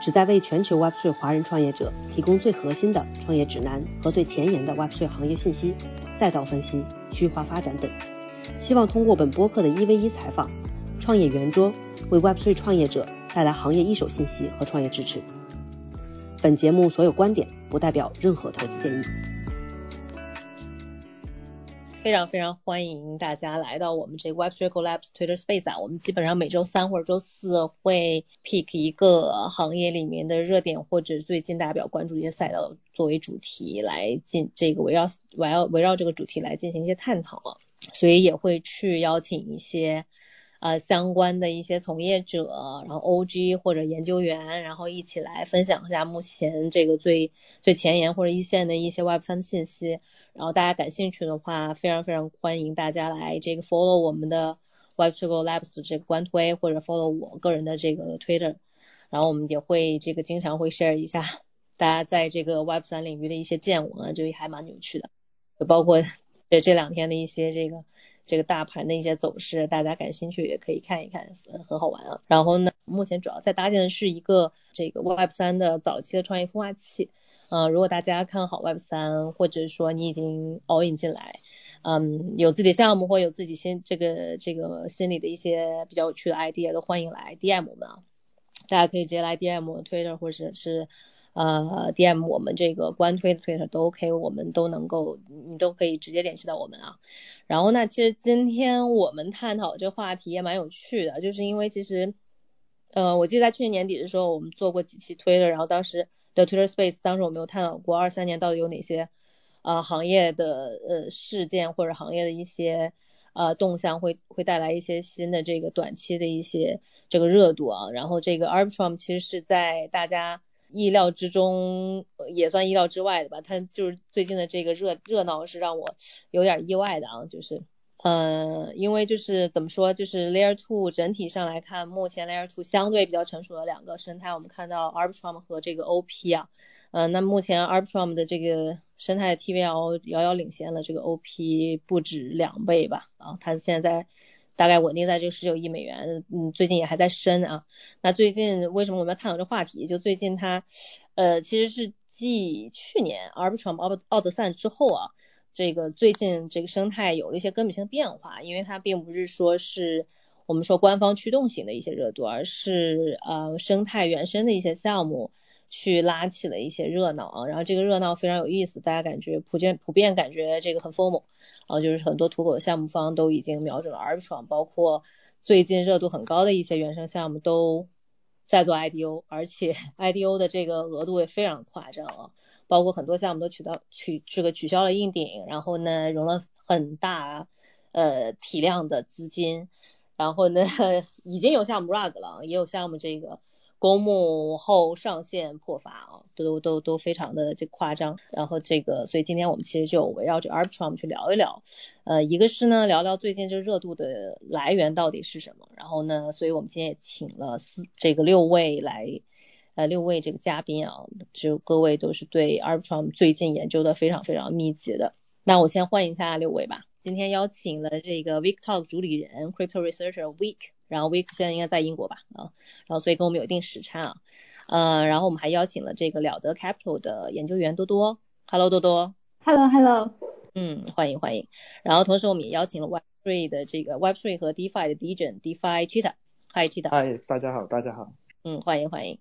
旨在为全球 Web3 华人创业者提供最核心的创业指南和最前沿的 Web3 行业信息、赛道分析、区域化发展等。希望通过本播客的一 v 一采访、创业圆桌，为 Web3 创业者带来行业一手信息和创业支持。本节目所有观点不代表任何投资建议。非常非常欢迎大家来到我们这个 Web3 Labs Twitter Space 啊，我们基本上每周三或者周四会 pick 一个行业里面的热点或者最近大家比较关注一些赛道作为主题来进这个围绕围绕围绕这个主题来进行一些探讨啊，所以也会去邀请一些呃相关的一些从业者，然后 OG 或者研究员，然后一起来分享一下目前这个最最前沿或者一线的一些 Web3 信息。然后大家感兴趣的话，非常非常欢迎大家来这个 follow 我们的 Web2 Go Labs 的这个官推，或者 follow 我个人的这个 Twitter。然后我们也会这个经常会 share 一下大家在这个 Web3 领域的一些见闻啊，就还蛮有趣的。就包括这这两天的一些这个这个大盘的一些走势，大家感兴趣也可以看一看，很好玩啊。然后呢，目前主要在搭建的是一个这个 Web3 的早期的创业孵化器。嗯，如果大家看好 Web 三，或者说你已经 all in 进来，嗯，有自己的项目或有自己心这个这个心里的一些比较有趣的 idea，都欢迎来 DM 我们啊。大家可以直接来 DM Twitter 或者是呃 DM 我们这个官推的 Twitter 都 OK，我们都能够你都可以直接联系到我们啊。然后呢，其实今天我们探讨这话题也蛮有趣的，就是因为其实呃，我记得在去年年底的时候，我们做过几期推的，然后当时。的 Twitter Space，当时我们有探讨过二三年到底有哪些呃行业的呃事件或者行业的一些呃动向会会带来一些新的这个短期的一些这个热度啊。然后这个 Arbitrum 其实是在大家意料之中，也算意料之外的吧。它就是最近的这个热热闹是让我有点意外的啊，就是。呃，因为就是怎么说，就是 Layer Two 整体上来看，目前 Layer Two 相对比较成熟的两个生态，我们看到 Arbitrum 和这个 OP 啊，呃，那目前 Arbitrum 的这个生态 TVL 遥遥领先了这个 OP 不止两倍吧，啊，它现在大概稳定在这个十九亿美元，嗯，最近也还在升啊。那最近为什么我们要探讨这话题？就最近它，呃，其实是继去年 Arbitrum 奥奥德赛之后啊。这个最近这个生态有了一些根本性变化，因为它并不是说是我们说官方驱动型的一些热度，而是呃生态原生的一些项目去拉起了一些热闹啊。然后这个热闹非常有意思，大家感觉普遍普遍感觉这个很疯猛啊，就是很多土狗的项目方都已经瞄准了 R 创包括最近热度很高的一些原生项目都在做 IDO，而且 IDO 的这个额度也非常夸张啊。包括很多项目都取到取这个取消了硬顶，然后呢融了很大呃体量的资金，然后呢 已经有项目 rug 了，也有项目这个公募后上线破发啊，都都都非常的这夸张。然后这个所以今天我们其实就围绕着 Arbitrum 去聊一聊，呃一个是呢聊聊最近这热度的来源到底是什么，然后呢所以我们今天也请了四这个六位来。呃，六位这个嘉宾啊，就各位都是对 Arbitrum 最近研究的非常非常密集的。那我先欢迎一下六位吧。今天邀请了这个 Week Talk 主理人 Crypto Researcher Week，然后 Week 现在应该在英国吧？啊，然后所以跟我们有一定时差啊。呃，然后我们还邀请了这个了得 Capital 的研究员多多。Hello，多多。Hello，Hello。嗯，欢迎欢迎。然后同时我们也邀请了 Web3 的这个 Web3 和 DeFi 的 DJ DeFi Cheetah。Hi，Cheetah。嗨，大家好，大家好。嗯，欢迎欢迎。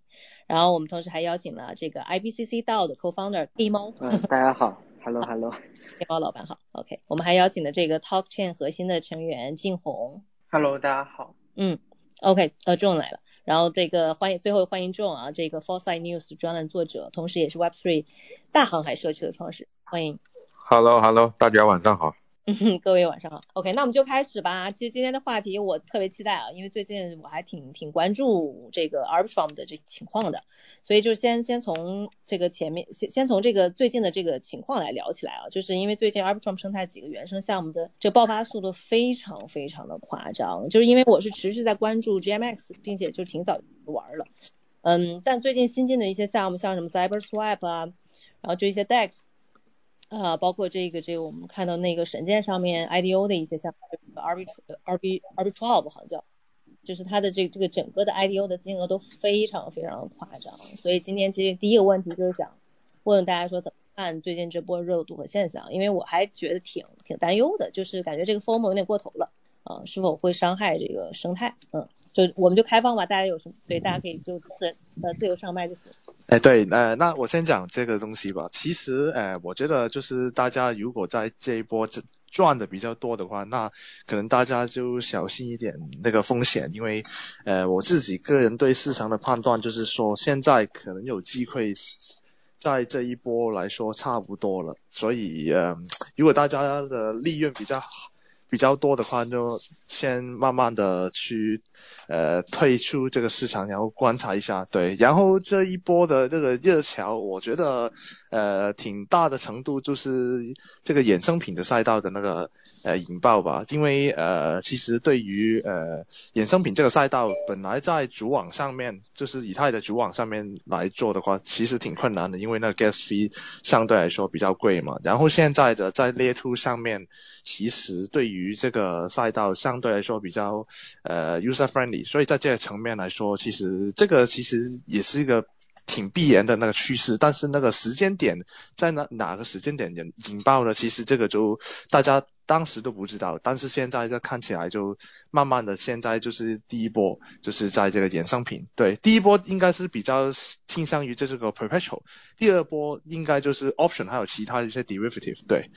然后我们同时还邀请了这个 IBCC DAO 的 Co-founder 黑猫。嗯，大家好，Hello Hello。天猫老板好，OK。我们还邀请了这个 TalkChain 核心的成员静红。Hello，大家好。嗯，OK，呃，John 来了。然后这个欢迎，最后欢迎 John 啊，这个 Foresight News 专栏作者，同时也是 Web3 大航海社区的创始人，欢迎。Hello Hello，大家晚上好。嗯，各位晚上好。OK，那我们就开始吧。其实今天的话题我特别期待啊，因为最近我还挺挺关注这个 Arbitrum 的这情况的，所以就先先从这个前面先先从这个最近的这个情况来聊起来啊。就是因为最近 Arbitrum 生态几个原生项目的这爆发速度非常非常的夸张，就是因为我是持续在关注 GMX，并且就挺早玩了。嗯，但最近新进的一些项目，像什么 CyberSwap 啊，然后就一些 DEX。啊，包括这个这个我们看到那个神剑上面 IDO 的一些像 RB RB RB twelve 好像叫，就是它的这这个整个的 IDO 的金额都非常非常夸张，所以今天其实第一个问题就是想问问大家说怎么看最近这波热度和现象，因为我还觉得挺挺担忧的，就是感觉这个 FOMO 有点过头了，啊，是否会伤害这个生态？嗯。就我们就开放吧，大家有什么对，大家可以就自呃自由上麦就行。哎，对，呃，那我先讲这个东西吧。其实，呃，我觉得就是大家如果在这一波这赚的比较多的话，那可能大家就小心一点那个风险，因为呃我自己个人对市场的判断就是说，现在可能有机会在这一波来说差不多了。所以，呃，如果大家的利润比较好。比较多的话，就先慢慢的去呃退出这个市场，然后观察一下，对，然后这一波的那个热潮，我觉得呃挺大的程度就是这个衍生品的赛道的那个。呃，引爆吧，因为呃，其实对于呃衍生品这个赛道，本来在主网上面，就是以太的主网上面来做的话，其实挺困难的，因为那个 gas fee 相对来说比较贵嘛。然后现在的在 Layer Two 上面，其实对于这个赛道相对来说比较呃 user friendly，所以在这个层面来说，其实这个其实也是一个挺必然的那个趋势。但是那个时间点在哪哪个时间点引引爆呢？其实这个就大家。当时都不知道，但是现在这看起来就慢慢的，现在就是第一波，就是在这个衍生品。对，第一波应该是比较倾向于这是个 perpetual，第二波应该就是 option，还有其他一些 derivative。对，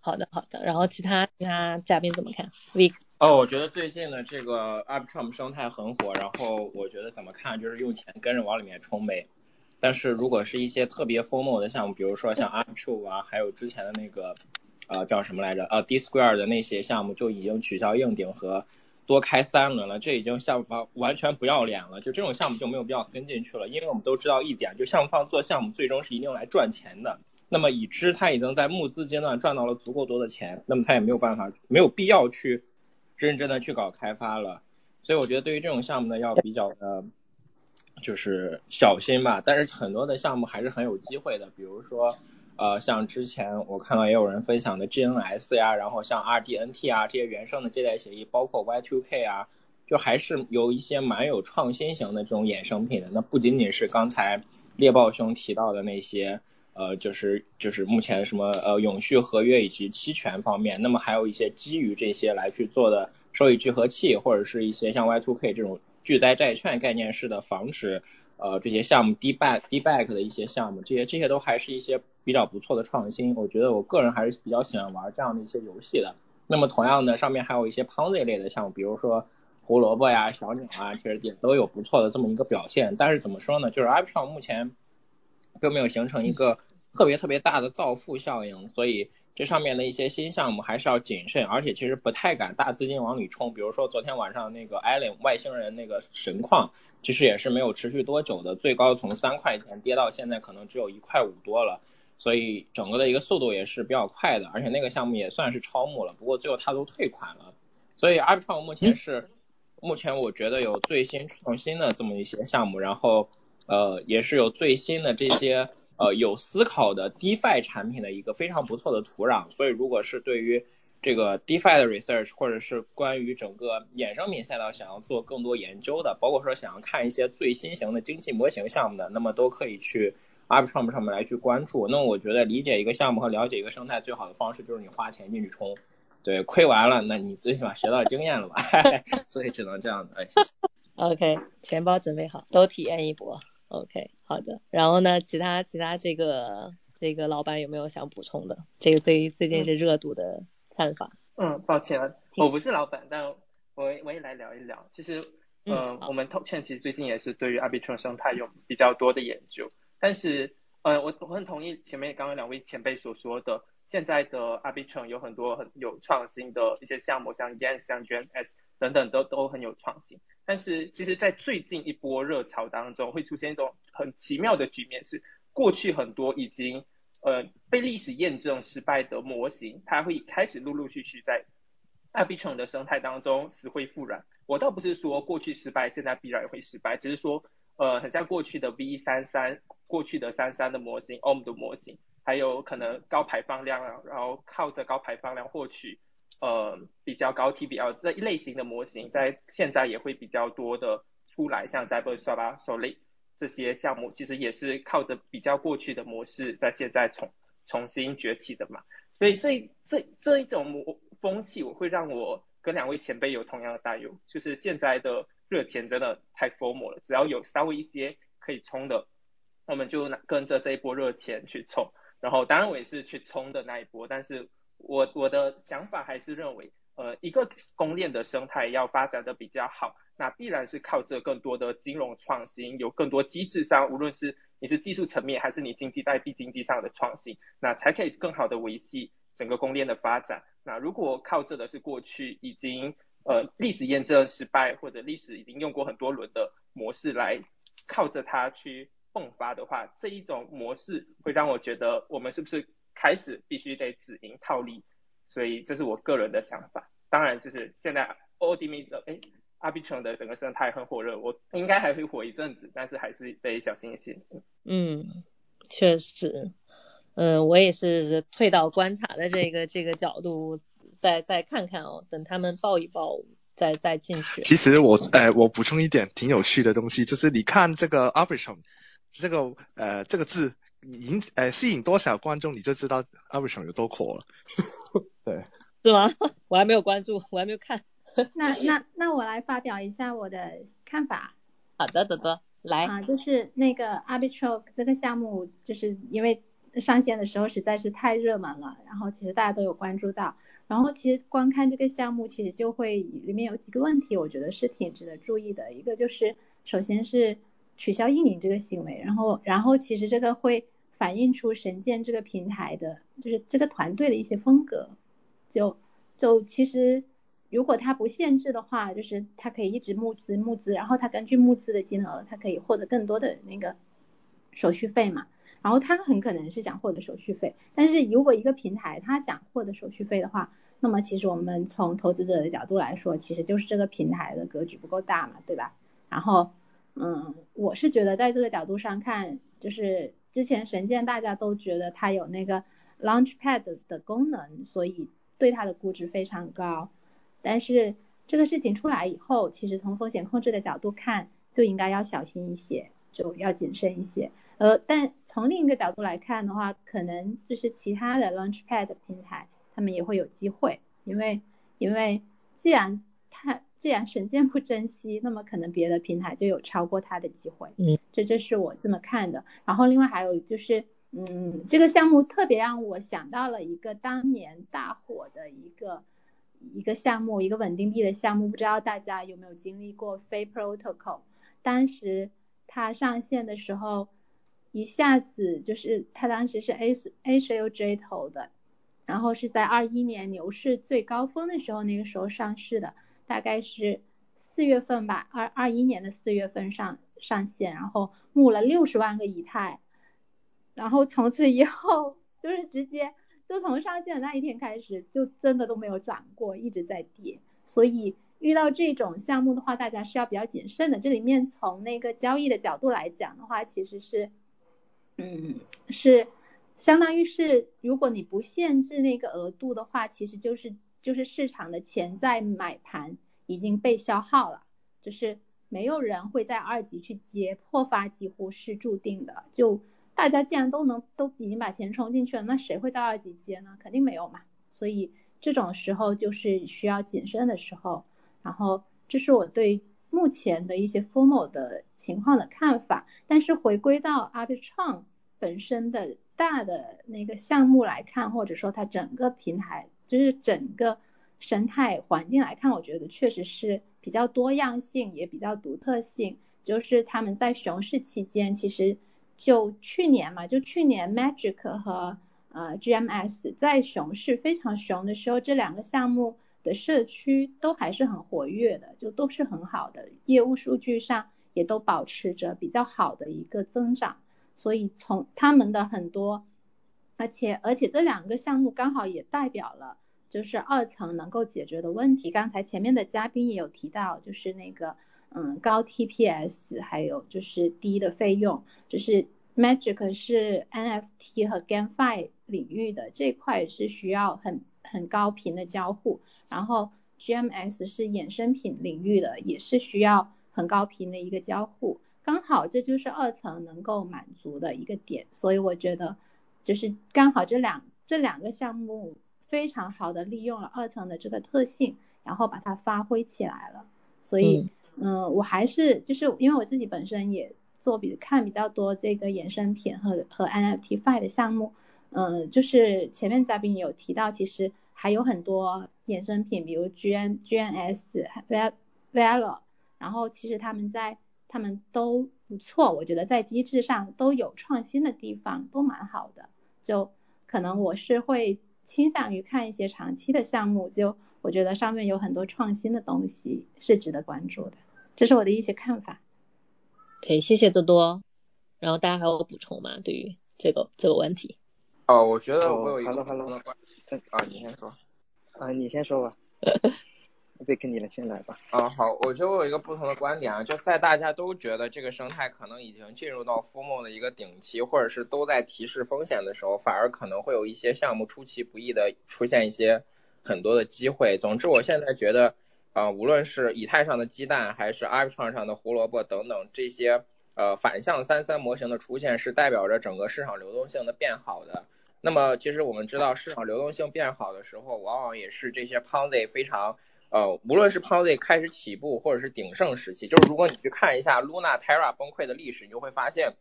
好的好的，然后其他其他嘉宾怎么看？Vic？哦，我觉得最近的这个 Arbitrum 生态很火，然后我觉得怎么看就是用钱跟着往里面冲呗。但是如果是一些特别 formal 的项目，比如说像阿 Q 啊，还有之前的那个。呃，叫什么来着？呃，D Square 的那些项目就已经取消硬顶和多开三轮了，这已经项目方完全不要脸了。就这种项目就没有必要跟进去了，因为我们都知道一点，就项目方做项目最终是一定来赚钱的。那么已知他已经在募资阶段赚到了足够多的钱，那么他也没有办法，没有必要去认真的去搞开发了。所以我觉得对于这种项目呢，要比较的，就是小心吧。但是很多的项目还是很有机会的，比如说。呃，像之前我看到也有人分享的 GNS 呀，然后像 RDNT 啊这些原生的借贷协议，包括 Y2K 啊，就还是有一些蛮有创新型的这种衍生品的。那不仅仅是刚才猎豹兄提到的那些，呃，就是就是目前什么呃永续合约以及期权方面，那么还有一些基于这些来去做的收益聚合器，或者是一些像 Y2K 这种巨灾债券概念式的防止。呃，这些项目 D back D back 的一些项目，这些这些都还是一些比较不错的创新。我觉得我个人还是比较喜欢玩这样的一些游戏的。那么同样的，上面还有一些 Ponzi 类的项目，比如说胡萝卜呀、小鸟啊，其实也都有不错的这么一个表现。但是怎么说呢，就是 Arbitrum 目前并没有形成一个特别特别大的造富效应，所以这上面的一些新项目还是要谨慎，而且其实不太敢大资金往里冲。比如说昨天晚上那个 Alien 外星人那个神矿。其实也是没有持续多久的，最高从三块钱跌到现在可能只有一块五多了，所以整个的一个速度也是比较快的，而且那个项目也算是超募了，不过最后它都退款了，所以 Arbitrum 目前是目前我觉得有最新创新的这么一些项目，然后呃也是有最新的这些呃有思考的 DeFi 产品的一个非常不错的土壤，所以如果是对于这个 DeFi 的 research，或者是关于整个衍生品赛道想要做更多研究的，包括说想要看一些最新型的经济模型项目的，那么都可以去 Arbitrum 上面来去关注。那我觉得理解一个项目和了解一个生态最好的方式就是你花钱进去冲，对，亏完了，那你最起码学到经验了吧？所以只能这样子。哎，谢谢。OK，钱包准备好，都体验一波。OK，好的。然后呢，其他其他这个这个老板有没有想补充的？这个对于最近是热度的。看法，嗯，抱歉啊，我不是老板，但我我也来聊一聊。其实，嗯，我们 Top Chain 其实最近也是对于 Arbitrum 生态有比较多的研究。但是，呃，我我很同意前面刚刚两位前辈所说的，现在的 Arbitrum 有很多很有创新的一些项目，像 Dance、像 GNS 等等都都很有创新。但是其实，在最近一波热潮当中，会出现一种很奇妙的局面，是过去很多已经呃被历史验证失败的模型，它会开始陆陆续续在 Arbitrum 的生态当中死灰复燃。我倒不是说过去失败，现在必然会失败，只是说呃很像过去的 V 三三，过去的三三的模型，OM 的模型，还有可能高排放量啊，然后靠着高排放量获取。呃，比较高 TBL 这一类型的模型，在现在也会比较多的出来，像 z 波 b e r s a Solid 这些项目，其实也是靠着比较过去的模式，在现在重重新崛起的嘛。所以这这这一种模风气，我会让我跟两位前辈有同样的担忧，就是现在的热钱真的太 formal 了，只要有稍微一些可以冲的，我们就跟着这一波热钱去冲。然后当然我也是去冲的那一波，但是。我我的想法还是认为，呃，一个公链的生态要发展的比较好，那必然是靠着更多的金融创新，有更多机制上，无论是你是技术层面，还是你经济代币经济上的创新，那才可以更好的维系整个公链的发展。那如果靠着的是过去已经呃历史验证失败，或者历史已经用过很多轮的模式来靠着它去迸发的话，这一种模式会让我觉得我们是不是？开始必须得止盈套利，所以这是我个人的想法。当然，就是现在 o d m i 哎，Arbitrum 的整个生态很火热，我应该还会火一阵子，但是还是得小心一些。嗯，确实，嗯，我也是退到观察的这个这个角度，再再看看哦，等他们报一报，再再进去。其实我，呃，我补充一点挺有趣的东西，就是你看这个 Arbitrum 这个呃这个字。引呃吸引多少观众，你就知道 Arbitrum 有多火了。对，是吗？我还没有关注，我还没有看。那那那我来发表一下我的看法。好的，德德，来。啊，就是那个 Arbitrum 这个项目，就是因为上线的时候实在是太热门了，然后其实大家都有关注到。然后其实观看这个项目，其实就会里面有几个问题，我觉得是挺值得注意的。一个就是，首先是。取消运营这个行为，然后，然后其实这个会反映出神剑这个平台的，就是这个团队的一些风格。就就其实，如果他不限制的话，就是他可以一直募资募资，然后他根据募资的金额，他可以获得更多的那个手续费嘛。然后他很可能是想获得手续费，但是如果一个平台他想获得手续费的话，那么其实我们从投资者的角度来说，其实就是这个平台的格局不够大嘛，对吧？然后。嗯，我是觉得在这个角度上看，就是之前神剑大家都觉得它有那个 Launchpad 的功能，所以对它的估值非常高。但是这个事情出来以后，其实从风险控制的角度看，就应该要小心一些，就要谨慎一些。呃，但从另一个角度来看的话，可能就是其他的 Launchpad 平台，他们也会有机会，因为因为既然既然神剑不珍惜，那么可能别的平台就有超过它的机会。嗯，这这是我这么看的。然后另外还有就是，嗯，这个项目特别让我想到了一个当年大火的一个一个项目，一个稳定币的项目，不知道大家有没有经历过非 Protocol？当时它上线的时候，一下子就是它当时是 A A U J 投的，然后是在二一年牛市最高峰的时候，那个时候上市的。大概是四月份吧，二二一年的四月份上上线，然后募了六十万个以太，然后从此以后就是直接就从上线的那一天开始，就真的都没有涨过，一直在跌。所以遇到这种项目的话，大家是要比较谨慎的。这里面从那个交易的角度来讲的话，其实是，嗯，是相当于是如果你不限制那个额度的话，其实就是。就是市场的潜在买盘已经被消耗了，就是没有人会在二级去接，破发几乎是注定的。就大家既然都能都已经把钱充进去了，那谁会在二级接呢？肯定没有嘛。所以这种时候就是需要谨慎的时候。然后这是我对目前的一些 formal 的情况的看法。但是回归到 Arbitrum 本身的大的那个项目来看，或者说它整个平台。就是整个生态环境来看，我觉得确实是比较多样性，也比较独特性。就是他们在熊市期间，其实就去年嘛，就去年 Magic 和呃 GMS 在熊市非常熊的时候，这两个项目的社区都还是很活跃的，就都是很好的，业务数据上也都保持着比较好的一个增长。所以从他们的很多，而且而且这两个项目刚好也代表了就是二层能够解决的问题。刚才前面的嘉宾也有提到，就是那个嗯高 TPS，还有就是低的费用，就是 Magic 是 NFT 和 GameFi。领域的这块是需要很很高频的交互，然后 GMS 是衍生品领域的，也是需要很高频的一个交互，刚好这就是二层能够满足的一个点，所以我觉得就是刚好这两这两个项目非常好的利用了二层的这个特性，然后把它发挥起来了，所以嗯，我还是就是因为我自己本身也做比看比较多这个衍生品和和 NFT Fi 的项目。嗯，就是前面嘉宾有提到，其实还有很多衍生品，比如 G N G N S V Valor，然后其实他们在他们都不错，我觉得在机制上都有创新的地方，都蛮好的。就可能我是会倾向于看一些长期的项目，就我觉得上面有很多创新的东西是值得关注的，这是我的一些看法。可以，谢谢多多。然后大家还有补充吗？对于这个这个问题？哦，我觉得我有一个不同的观啊，你先说。啊，你先说吧。别跟你了，先来吧。啊，好，我觉得我有一个不同的观点啊，就在大家都觉得这个生态可能已经进入到 formal 的一个顶期，或者是都在提示风险的时候，反而可能会有一些项目出其不意的出现一些很多的机会。总之，我现在觉得啊，无论是以太上的鸡蛋，还是 Arbitrum 上的胡萝卜等等这些呃反向三三模型的出现，是代表着整个市场流动性的变好的。那么其实我们知道，市场流动性变好的时候，往往也是这些 Ponzi 非常呃，无论是 Ponzi 开始起步，或者是鼎盛时期，就是如果你去看一下 Luna Terra 崩溃的历史，你就会发现，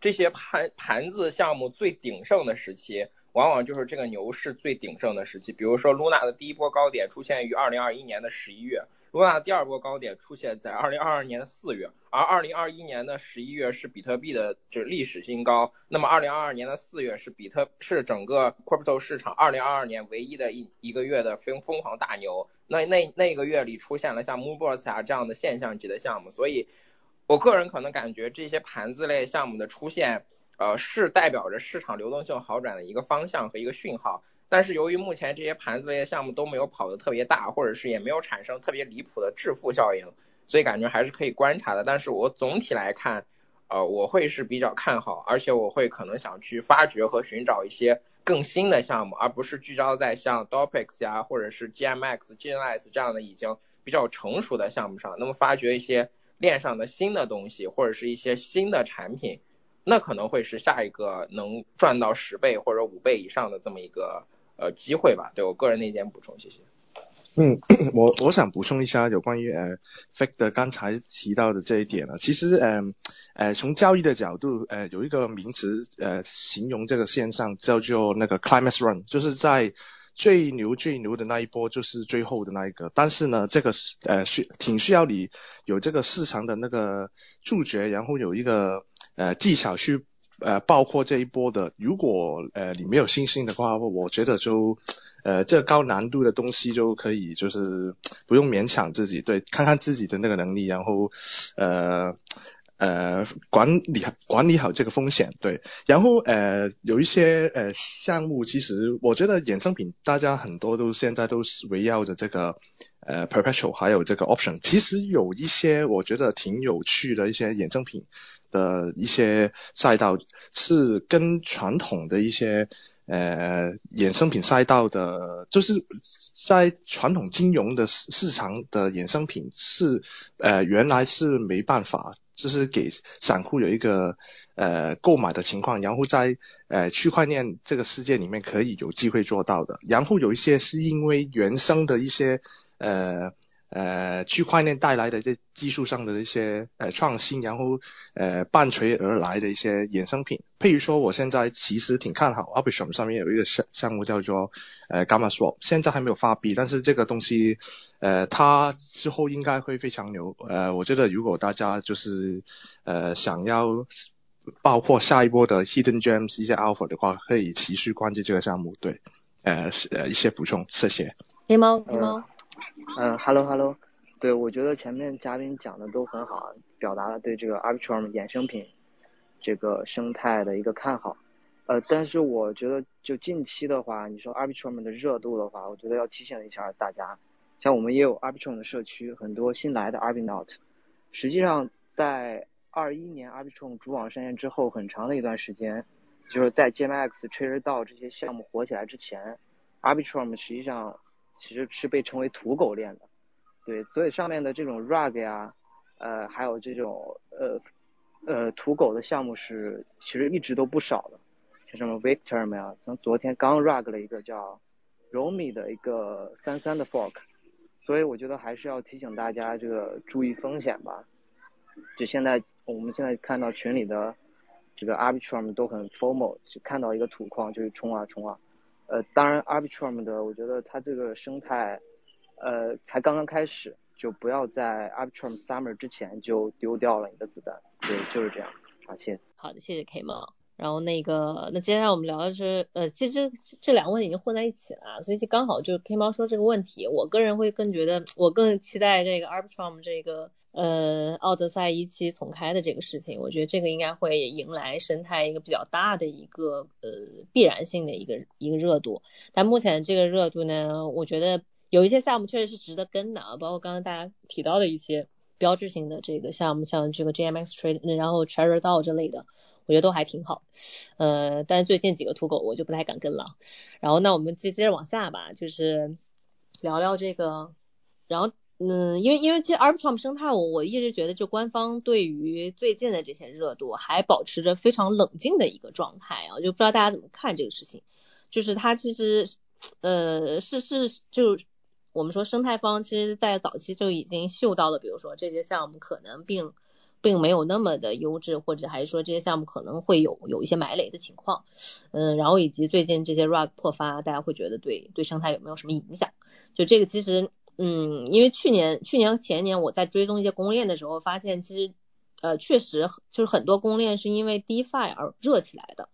这些盘盘子项目最鼎盛的时期，往往就是这个牛市最鼎盛的时期。比如说 Luna 的第一波高点出现于二零二一年的十一月。卢娜第二波高点出现在二零二二年的四月，而二零二一年的十一月是比特币的就历史新高。那么二零二二年的四月是比特是整个 crypto 市场二零二二年唯一的一一个月的疯疯狂大牛。那那那个月里出现了像 Moonbirds 啊这样的现象级的项目，所以我个人可能感觉这些盘子类项目的出现，呃，是代表着市场流动性好转的一个方向和一个讯号。但是由于目前这些盘子类的项目都没有跑得特别大，或者是也没有产生特别离谱的致富效应，所以感觉还是可以观察的。但是我总体来看，呃，我会是比较看好，而且我会可能想去发掘和寻找一些更新的项目，而不是聚焦在像 Dopix 呀，或者是 GMX、GNS 这样的已经比较成熟的项目上。那么发掘一些链上的新的东西，或者是一些新的产品，那可能会是下一个能赚到十倍或者五倍以上的这么一个。呃，机会吧，对我个人的一点补充，谢谢。嗯，我我想补充一下有关于呃 Fake 刚才提到的这一点呢，其实嗯呃从交易的角度，呃有一个名词呃形容这个现象叫做那个 Climax Run，就是在最牛最牛的那一波就是最后的那一个，但是呢这个是呃需挺需要你有这个市场的那个触觉，然后有一个呃技巧去。呃，包括这一波的，如果呃你没有信心的话，我觉得就呃这高难度的东西就可以，就是不用勉强自己，对，看看自己的那个能力，然后呃呃管理管理好这个风险，对，然后呃有一些呃项目，其实我觉得衍生品大家很多都现在都是围绕着这个呃 perpetual 还有这个 option，其实有一些我觉得挺有趣的一些衍生品。的一些赛道是跟传统的一些呃衍生品赛道的，就是在传统金融的市市场的衍生品是呃原来是没办法，就是给散户有一个呃购买的情况，然后在呃区块链这个世界里面可以有机会做到的，然后有一些是因为原生的一些呃。呃，区块链带来的这技术上的一些呃创新，然后呃伴随而来的一些衍生品，譬如说，我现在其实挺看好 Arbitrum 上面有一个项项目叫做呃 Gamma Swap，现在还没有发币，但是这个东西呃它之后应该会非常牛，呃我觉得如果大家就是呃想要包括下一波的 Hidden Gems 一些 Alpha 的话，可以持续关注这个项目。对，呃呃一些补充，谢谢。黑猫，黑猫。嗯，Hello Hello，对我觉得前面嘉宾讲的都很好，表达了对这个 Arbitrum 衍生品这个生态的一个看好。呃，但是我觉得就近期的话，你说 Arbitrum 的热度的话，我觉得要提醒一下大家，像我们也有 Arbitrum 的社区，很多新来的 Arbitnot，实际上在二一年 Arbitrum 主网上线之后，很长的一段时间，就是在 GMX、Trader DAO 这些项目火起来之前，Arbitrum 实际上其实是被称为土狗链的，对，所以上面的这种 Rug 呀，呃，还有这种呃呃土狗的项目是其实一直都不少的。像什么 Victor 没有？从昨天刚 rug 了一个叫 Romi 的一个三三的 fork，所以我觉得还是要提醒大家这个注意风险吧。就现在我们现在看到群里的这个 Arbitrum 都很 formal，看到一个土矿就是冲啊冲啊。呃，当然 Arbitrum 的我觉得它这个生态呃才刚刚开始，就不要在 Arbitrum Summer 之前就丢掉了你的子弹。对，就是这样。好，谢谢。好的，谢谢 K 猫。然后那个，那接下来我们聊的是，呃，其实这两个问题已经混在一起了，所以就刚好就 K 猫说这个问题，我个人会更觉得，我更期待这个 Arbitrum 这个，呃，奥德赛一期重开的这个事情，我觉得这个应该会迎来生态一个比较大的一个，呃，必然性的一个一个热度。但目前这个热度呢，我觉得有一些项目确实是值得跟的，包括刚刚大家提到的一些标志性的这个项目，像这个 GMX Trade，然后 Cherry DAO 之类的。我觉得都还挺好，呃，但是最近几个土狗我就不太敢跟了。然后那我们接接着往下吧，就是聊聊这个，然后嗯，因为因为其实 Arbitrum 生态，我我一直觉得就官方对于最近的这些热度还保持着非常冷静的一个状态啊，就不知道大家怎么看这个事情。就是它其实呃是是就我们说生态方其实在早期就已经嗅到了，比如说这些项目可能并。并没有那么的优质，或者还是说这些项目可能会有有一些埋雷的情况，嗯，然后以及最近这些 rug 破发，大家会觉得对对生态有没有什么影响？就这个其实，嗯，因为去年去年前年我在追踪一些公链的时候，发现其实呃确实就是很多公链是因为 DeFi 而热起来的，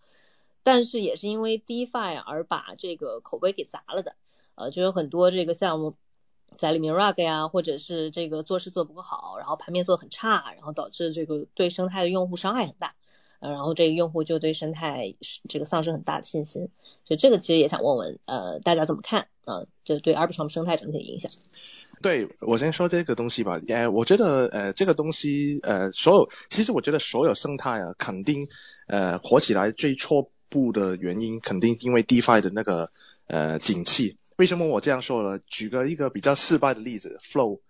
但是也是因为 DeFi 而把这个口碑给砸了的，呃，就有很多这个项目。在里面 rug 呀，或者是这个做事做不够好，然后盘面做很差，然后导致这个对生态的用户伤害很大，然后这个用户就对生态这个丧失很大的信心，所以这个其实也想问问，呃，大家怎么看啊？就对 Arbitrum 生态整体的影响。对我先说这个东西吧，呃，我觉得呃这个东西呃所有，其实我觉得所有生态啊，肯定呃火起来最初步的原因，肯定因为 DeFi 的那个呃景气。为什么我这样说呢？举个一个比较失败的例子，Flow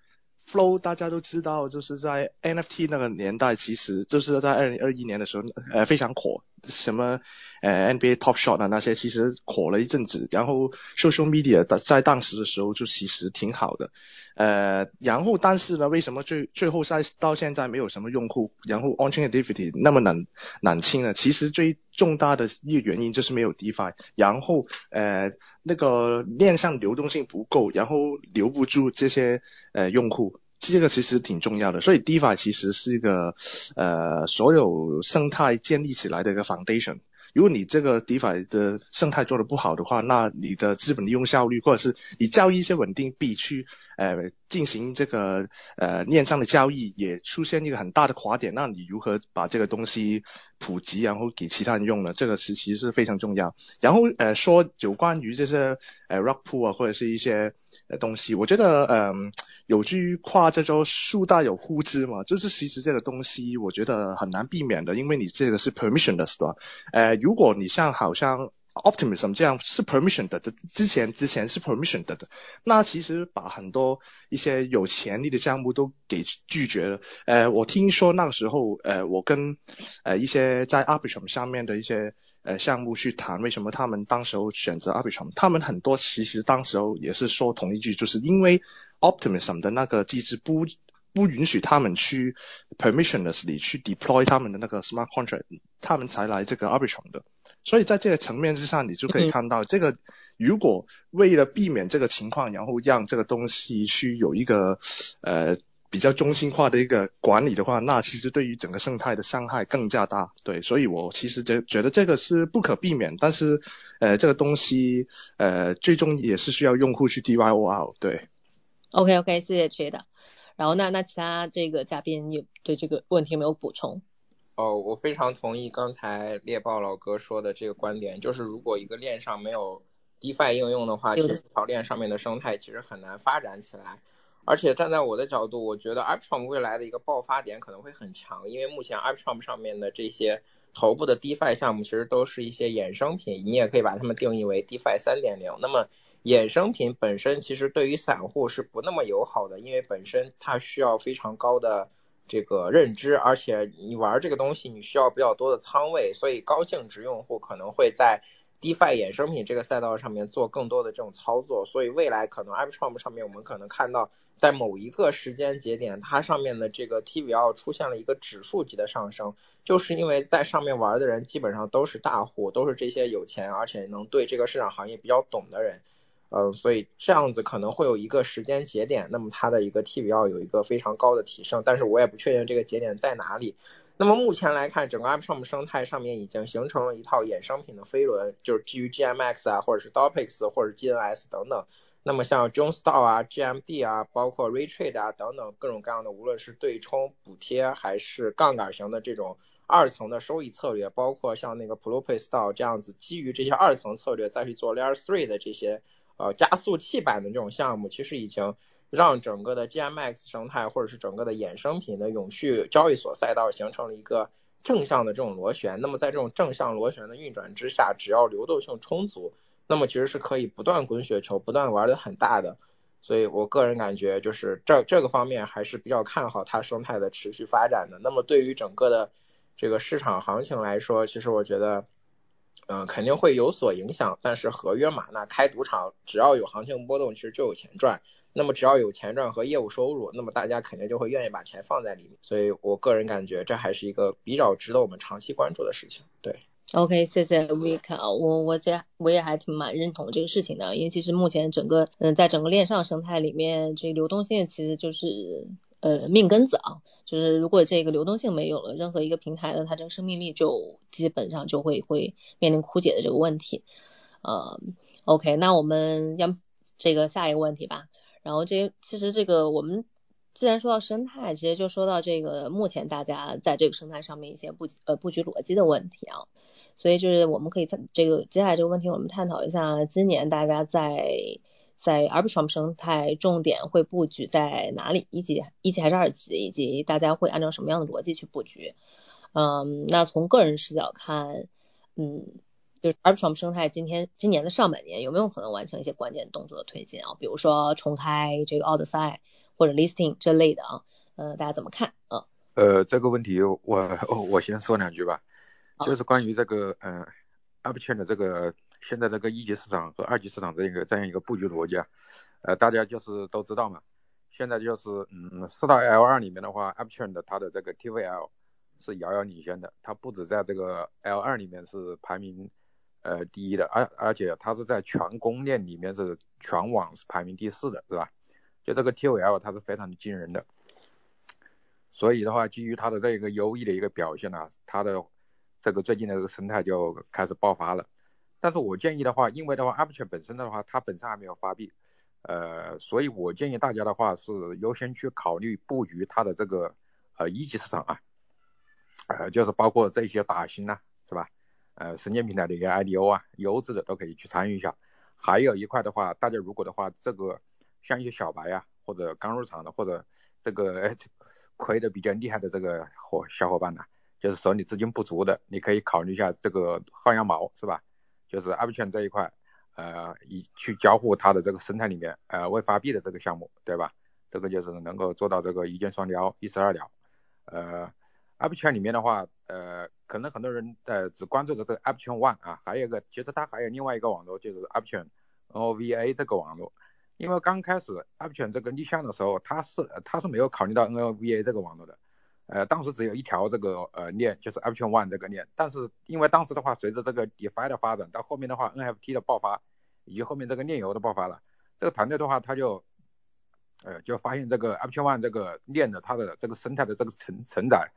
Flow 大家都知道，就是在 NFT 那个年代，其实就是在二零二一年的时候，呃，非常火。什么呃 NBA Top Shot 啊那些其实火了一阵子，然后 Social Media 在当时的时候就其实挺好的，呃，然后但是呢，为什么最最后在到现在没有什么用户，然后 On-chain Activity 那么冷冷清呢？其实最重大的一个原因就是没有 DeFi，然后呃那个链上流动性不够，然后留不住这些呃用户。这个其实挺重要的，所以 DeFi 其实是一个呃所有生态建立起来的一个 foundation。如果你这个 DeFi 的生态做的不好的话，那你的资本利用效率，或者是你交易一些稳定币去呃进行这个呃链上的交易，也出现一个很大的垮点。那你如何把这个东西普及，然后给其他人用呢？这个是其实是非常重要。然后呃说有关于这些呃 Rock Pool 啊，或者是一些呃东西，我觉得嗯。有句话叫做“树大有枯枝”嘛，就是其实这个东西我觉得很难避免的，因为你这个是 permissionless 的。呃，如果你像好像 optimism 这样是 permission 的，之前之前是 permission 的，那其实把很多一些有潜力的项目都给拒绝了。呃，我听说那个时候，呃，我跟呃一些在 Arbitrum 上面的一些呃项目去谈，为什么他们当时候选择 Arbitrum，他们很多其实当时候也是说同一句，就是因为。Optimism 的那个机制不不允许他们去 permissionlessly 去 deploy 他们的那个 smart contract，他们才来这个 Arbitrum 的。所以在这个层面之上，你就可以看到，这个如果为了避免这个情况，然后让这个东西去有一个呃比较中心化的一个管理的话，那其实对于整个生态的伤害更加大。对，所以我其实觉觉得这个是不可避免，但是呃这个东西呃最终也是需要用户去 DIY。对。OK OK，谢谢 J 的。然后那那其他这个嘉宾有对这个问题有没有补充？哦，我非常同意刚才猎豹老哥说的这个观点，就是如果一个链上没有 DeFi 应用的话，其实这条链上面的生态其实很难发展起来。而且站在我的角度，我觉得 Arbitrum 未来的一个爆发点可能会很强，因为目前 Arbitrum 上面的这些头部的 DeFi 项目其实都是一些衍生品，你也可以把它们定义为 DeFi 三点零。那么衍生品本身其实对于散户是不那么友好的，因为本身它需要非常高的这个认知，而且你玩这个东西你需要比较多的仓位，所以高净值用户可能会在。DeFi 衍生品这个赛道上面做更多的这种操作，所以未来可能 Arbitrum 上面我们可能看到，在某一个时间节点，它上面的这个 TVL 出现了一个指数级的上升，就是因为在上面玩的人基本上都是大户，都是这些有钱而且能对这个市场行业比较懂的人，呃，所以这样子可能会有一个时间节点，那么它的一个 TVL 有一个非常高的提升，但是我也不确定这个节点在哪里。那么目前来看，整个 Arbitrum 生态上面已经形成了一套衍生品的飞轮，就是基于 GMX 啊，或者是 Dopix 或者 GNS 等等。那么像 Jonestar 啊、GMD 啊，包括 Retrade 啊等等各种各样的，无论是对冲、补贴还是杠杆型的这种二层的收益策略，包括像那个 p l u p a s t a l 这样子基于这些二层策略再去做 Layer Three 的这些呃加速器版的这种项目，其实已经。让整个的 GMX 生态或者是整个的衍生品的永续交易所赛道形成了一个正向的这种螺旋。那么在这种正向螺旋的运转之下，只要流动性充足，那么其实是可以不断滚雪球，不断玩的很大的。所以我个人感觉就是这这个方面还是比较看好它生态的持续发展的。那么对于整个的这个市场行情来说，其实我觉得，嗯，肯定会有所影响。但是合约嘛，那开赌场只要有行情波动，其实就有钱赚。那么只要有钱赚和业务收入，那么大家肯定就会愿意把钱放在里面。所以我个人感觉这还是一个比较值得我们长期关注的事情。对，OK，谢谢 Vic 啊，我我这我也还挺蛮认同这个事情的，因为其实目前整个嗯在整个链上生态里面，这流动性其实就是呃命根子啊，就是如果这个流动性没有了，任何一个平台的它这个生命力就基本上就会会面临枯竭的这个问题。呃，OK，那我们要么这个下一个问题吧。然后这其实这个我们既然说到生态，其实就说到这个目前大家在这个生态上面一些布呃布局逻辑的问题啊，所以就是我们可以在这个接下来这个问题我们探讨一下，今年大家在在 Arbitrum 生态重点会布局在哪里，一级一级还是二级，以及大家会按照什么样的逻辑去布局？嗯，那从个人视角看，嗯。就是 Arbitrum 生态今天今年的上半年有没有可能完成一些关键动作的推进啊？比如说重开这个 o u t s i d e 或者 Listing 这类的啊？呃，大家怎么看啊？呃，这个问题我我先说两句吧，就是关于这个呃 Arbitrum 的这个现在这个一级市场和二级市场这一个这样一个布局逻辑啊，呃，大家就是都知道嘛，现在就是嗯四大 L 二里面的话，Arbitrum 的它的这个 TVL 是遥遥领先的，它不止在这个 L 二里面是排名。呃，第一的，而而且它是在全公链里面是全网是排名第四的，是吧？就这个 TVL 它是非常的惊人的，所以的话，基于它的这一个优异的一个表现呢，它的这个最近的这个生态就开始爆发了。但是我建议的话，因为的话，Arbitrum 本身的话，它本身还没有发币，呃，所以我建议大家的话是优先去考虑布局它的这个呃一级市场啊，呃，就是包括这些打新呐，是吧？呃，神剑平台的一个 IDO 啊，优质的都可以去参与一下。还有一块的话，大家如果的话，这个像一些小白呀，或者刚入场的，或者这个亏的比较厉害的这个伙小伙伴呢，就是手里资金不足的，你可以考虑一下这个薅羊毛，是吧？就是阿 b 圈这一块，呃，以去交互它的这个生态里面，呃，未发币的这个项目，对吧？这个就是能够做到这个一箭双雕，一石二鸟。呃。App 圈里面的话，呃，可能很多人呃只关注的这个 App 圈 One 啊，还有一个，其实它还有另外一个网络，就是 App 圈 NOVA 这个网络。因为刚开始 App 圈这个立项的时候，它是它是没有考虑到 NOVA 这个网络的，呃，当时只有一条这个呃链，就是 Option One 这个链。但是因为当时的话，随着这个 DeFi 的发展，到后面的话 NFT 的爆发，以及后面这个链游的爆发了，这个团队的话，他就呃，就发现这个 Option One 这个链的它的这个生态的这个承承载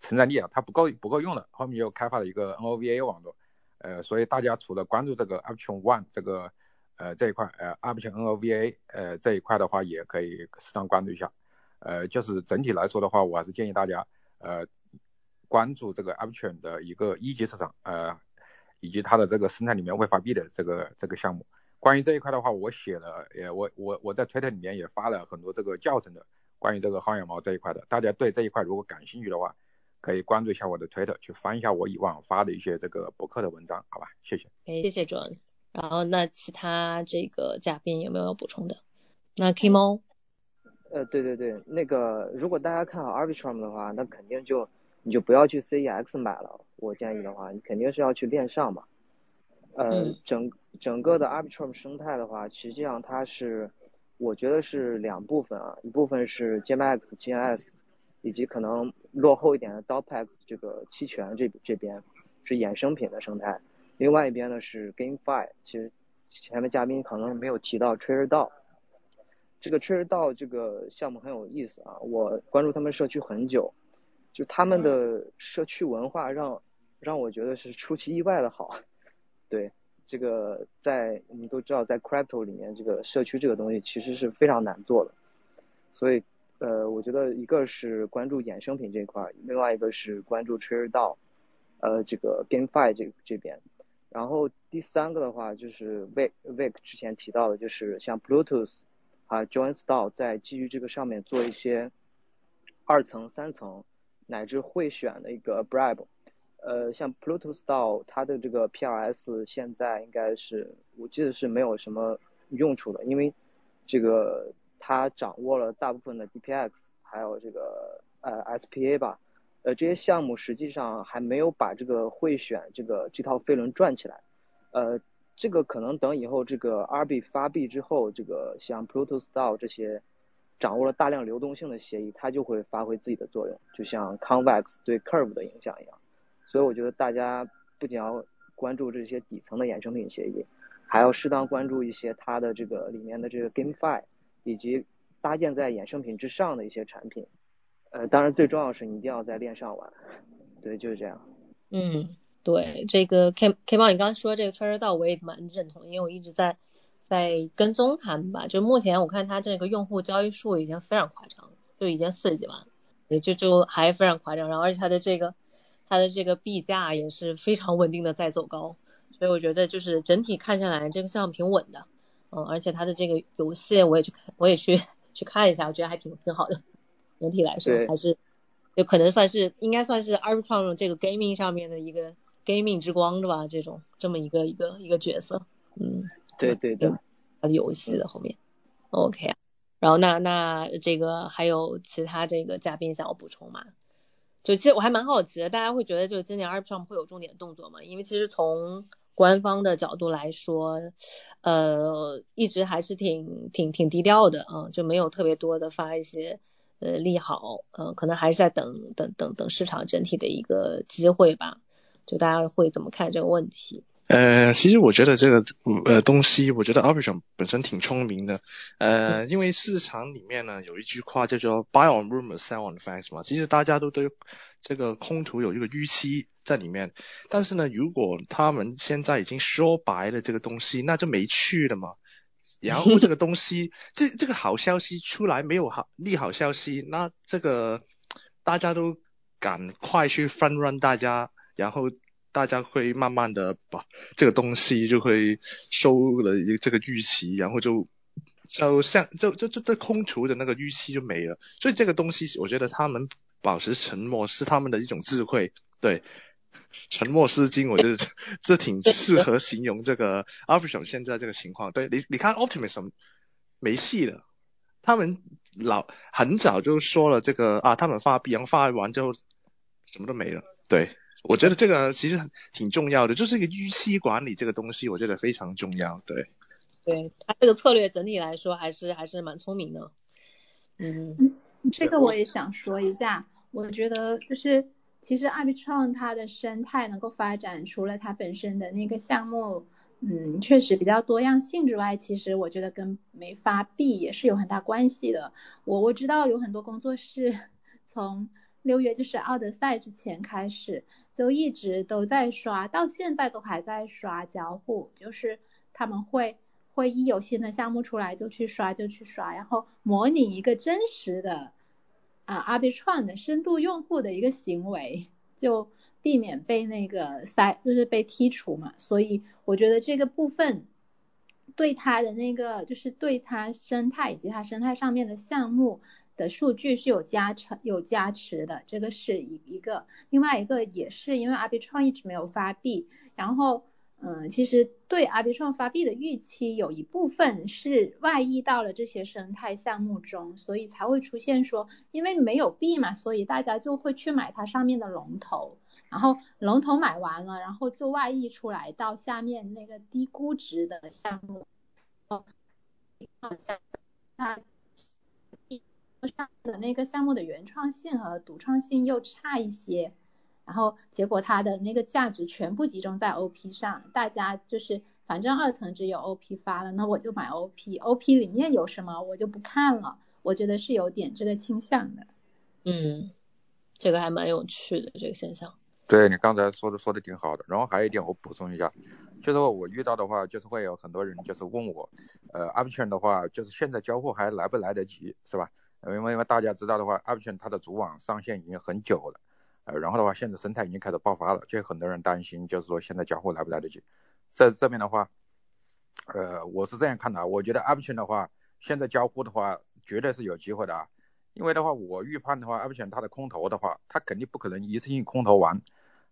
承载力啊，它不够不够用了，后面又开发了一个 NOVA 网络，呃，所以大家除了关注这个 Option One 这个呃这一块，呃 Option NOVA 呃这一块的话，也可以适当关注一下，呃，就是整体来说的话，我还是建议大家呃关注这个 Arbitrum 的一个一级市场，呃，以及它的这个生态里面未发币的这个这个项目。关于这一块的话，我写了，也我我我在推特里面也发了很多这个教程的，关于这个薅羊毛这一块的，大家对这一块如果感兴趣的话，可以关注一下我的推特，去翻一下我以往发的一些这个博客的文章，好吧？谢谢。哎，谢谢 Jones。然后那其他这个嘉宾有没有要补充的？那 Kimo？呃，对对对，那个如果大家看好 Arbitrum 的话，那肯定就你就不要去 CEX 买了，我建议的话，你肯定是要去链上嘛。呃，整整个的 Arbitrum 生态的话，实际上它是，我觉得是两部分啊，一部分是 GMX、GNS，以及可能落后一点的 DOPX 这个期权这这边是衍生品的生态，另外一边呢是 GameFi，其实前面嘉宾可能没有提到 TraderDAO，这个 TraderDAO 这个项目很有意思啊，我关注他们社区很久，就他们的社区文化让让我觉得是出其意外的好。对，这个在我们都知道，在 crypto 里面，这个社区这个东西其实是非常难做的。所以，呃，我觉得一个是关注衍生品这块，另外一个是关注 TraderDAO，呃，这个 GameFi 这这边。然后第三个的话，就是 Vic Vic 之前提到的，就是像 Bluetooth 啊 JoinStore 在基于这个上面做一些二层、三层乃至会选的一个 Bribe。呃，像 Pluto Style，它的这个 PRS 现在应该是，我记得是没有什么用处的，因为这个它掌握了大部分的 DPX，还有这个呃 SPA 吧，呃这些项目实际上还没有把这个会选这个这套飞轮转起来，呃这个可能等以后这个 RB 发币之后，这个像 Pluto Style 这些掌握了大量流动性的协议，它就会发挥自己的作用，就像 Convex 对 Curve 的影响一样。所以我觉得大家不仅要关注这些底层的衍生品协议，还要适当关注一些它的这个里面的这个 GameFi，以及搭建在衍生品之上的一些产品。呃，当然最重要是你一定要在链上玩。对，就是这样。嗯，对，这个 K K 猫，你刚刚说这个圈儿道我也蛮认同，因为我一直在在跟踪他们吧。就目前我看他这个用户交易数已经非常夸张，就已经四十几万，也就就还非常夸张。然后而且他的这个。它的这个币价也是非常稳定的在走高，所以我觉得就是整体看下来这个项目挺稳的，嗯，而且它的这个游戏我也去看，我也去去看一下，我觉得还挺挺好的，整体来说还是就可能算是应该算是 Arbitrum 这个 gaming 上面的一个 gaming 之光是吧，这种这么一个一个一个角色，嗯，对对对，它的游戏的后面，OK，然后那那这个还有其他这个嘉宾想要补充吗？就其实我还蛮好奇的，大家会觉得就今年 Arbitrum 会有重点动作吗？因为其实从官方的角度来说，呃，一直还是挺挺挺低调的啊，就没有特别多的发一些呃利好，呃，可能还是在等等等等市场整体的一个机会吧。就大家会怎么看这个问题？呃，其实我觉得这个呃东西，我觉得 Arbitrum 本身挺聪明的，呃，因为市场里面呢有一句话叫做 Buy on rumors, sell on facts 嘛，其实大家都对这个空头有一个预期在里面，但是呢，如果他们现在已经说白了这个东西，那就没趣了嘛。然后这个东西，这这个好消息出来没有好利好消息，那这个大家都赶快去 fund run 大家，然后。大家会慢慢的把这个东西就会收了一这个预期，然后就就像就就就对空图的那个预期就没了。所以这个东西，我觉得他们保持沉默是他们的一种智慧。对，沉默是金，我觉得这挺适合形容这个 Optimism 现在这个情况。对你，你看 Optimism 没戏了，他们老很早就说了这个啊，他们发币，然后发完之后什么都没了。对。我觉得这个其实挺重要的，就是一个预期管理这个东西，我觉得非常重要。对，对他这个策略整体来说还是还是蛮聪明的。嗯，这个我也想说一下，我觉得就是其实 Arbitrum 它的生态能够发展，除了它本身的那个项目嗯，确实比较多样性之外，其实我觉得跟没发币也是有很大关系的。我我知道有很多工作室 从六月就是奥德赛之前开始，都一直都在刷，到现在都还在刷交互，就是他们会会一有新的项目出来就去刷就去刷，然后模拟一个真实的啊 arbitron 的深度用户的一个行为，就。避免被那个筛，就是被剔除嘛，所以我觉得这个部分对它的那个，就是对它生态以及它生态上面的项目的数据是有加成、有加持的，这个是一一个。另外一个也是因为 R B 创一直没有发币，然后嗯，其实对 R B 创发币的预期有一部分是外溢到了这些生态项目中，所以才会出现说，因为没有币嘛，所以大家就会去买它上面的龙头。然后龙头买完了，然后就外溢出来到下面那个低估值的项目，哦，它上的那个项目的原创性和独创性又差一些，然后结果它的那个价值全部集中在 OP 上，大家就是反正二层只有 OP 发了，那我就买 OP，OP 里面有什么我就不看了，我觉得是有点这个倾向的。嗯，这个还蛮有趣的这个现象。对你刚才说的说的挺好的，然后还有一点我补充一下，就是我遇到的话，就是会有很多人就是问我，呃，Option 的话，就是现在交互还来不来得及，是吧？因为因为大家知道的话，Option 它的主网上线已经很久了，呃，然后的话，现在生态已经开始爆发了，就很多人担心，就是说现在交互来不来得及。在这边的话，呃，我是这样看的，我觉得 Option 的话，现在交互的话，绝对是有机会的啊，因为的话，我预判的话，Option 它的空投的话，它肯定不可能一次性空投完。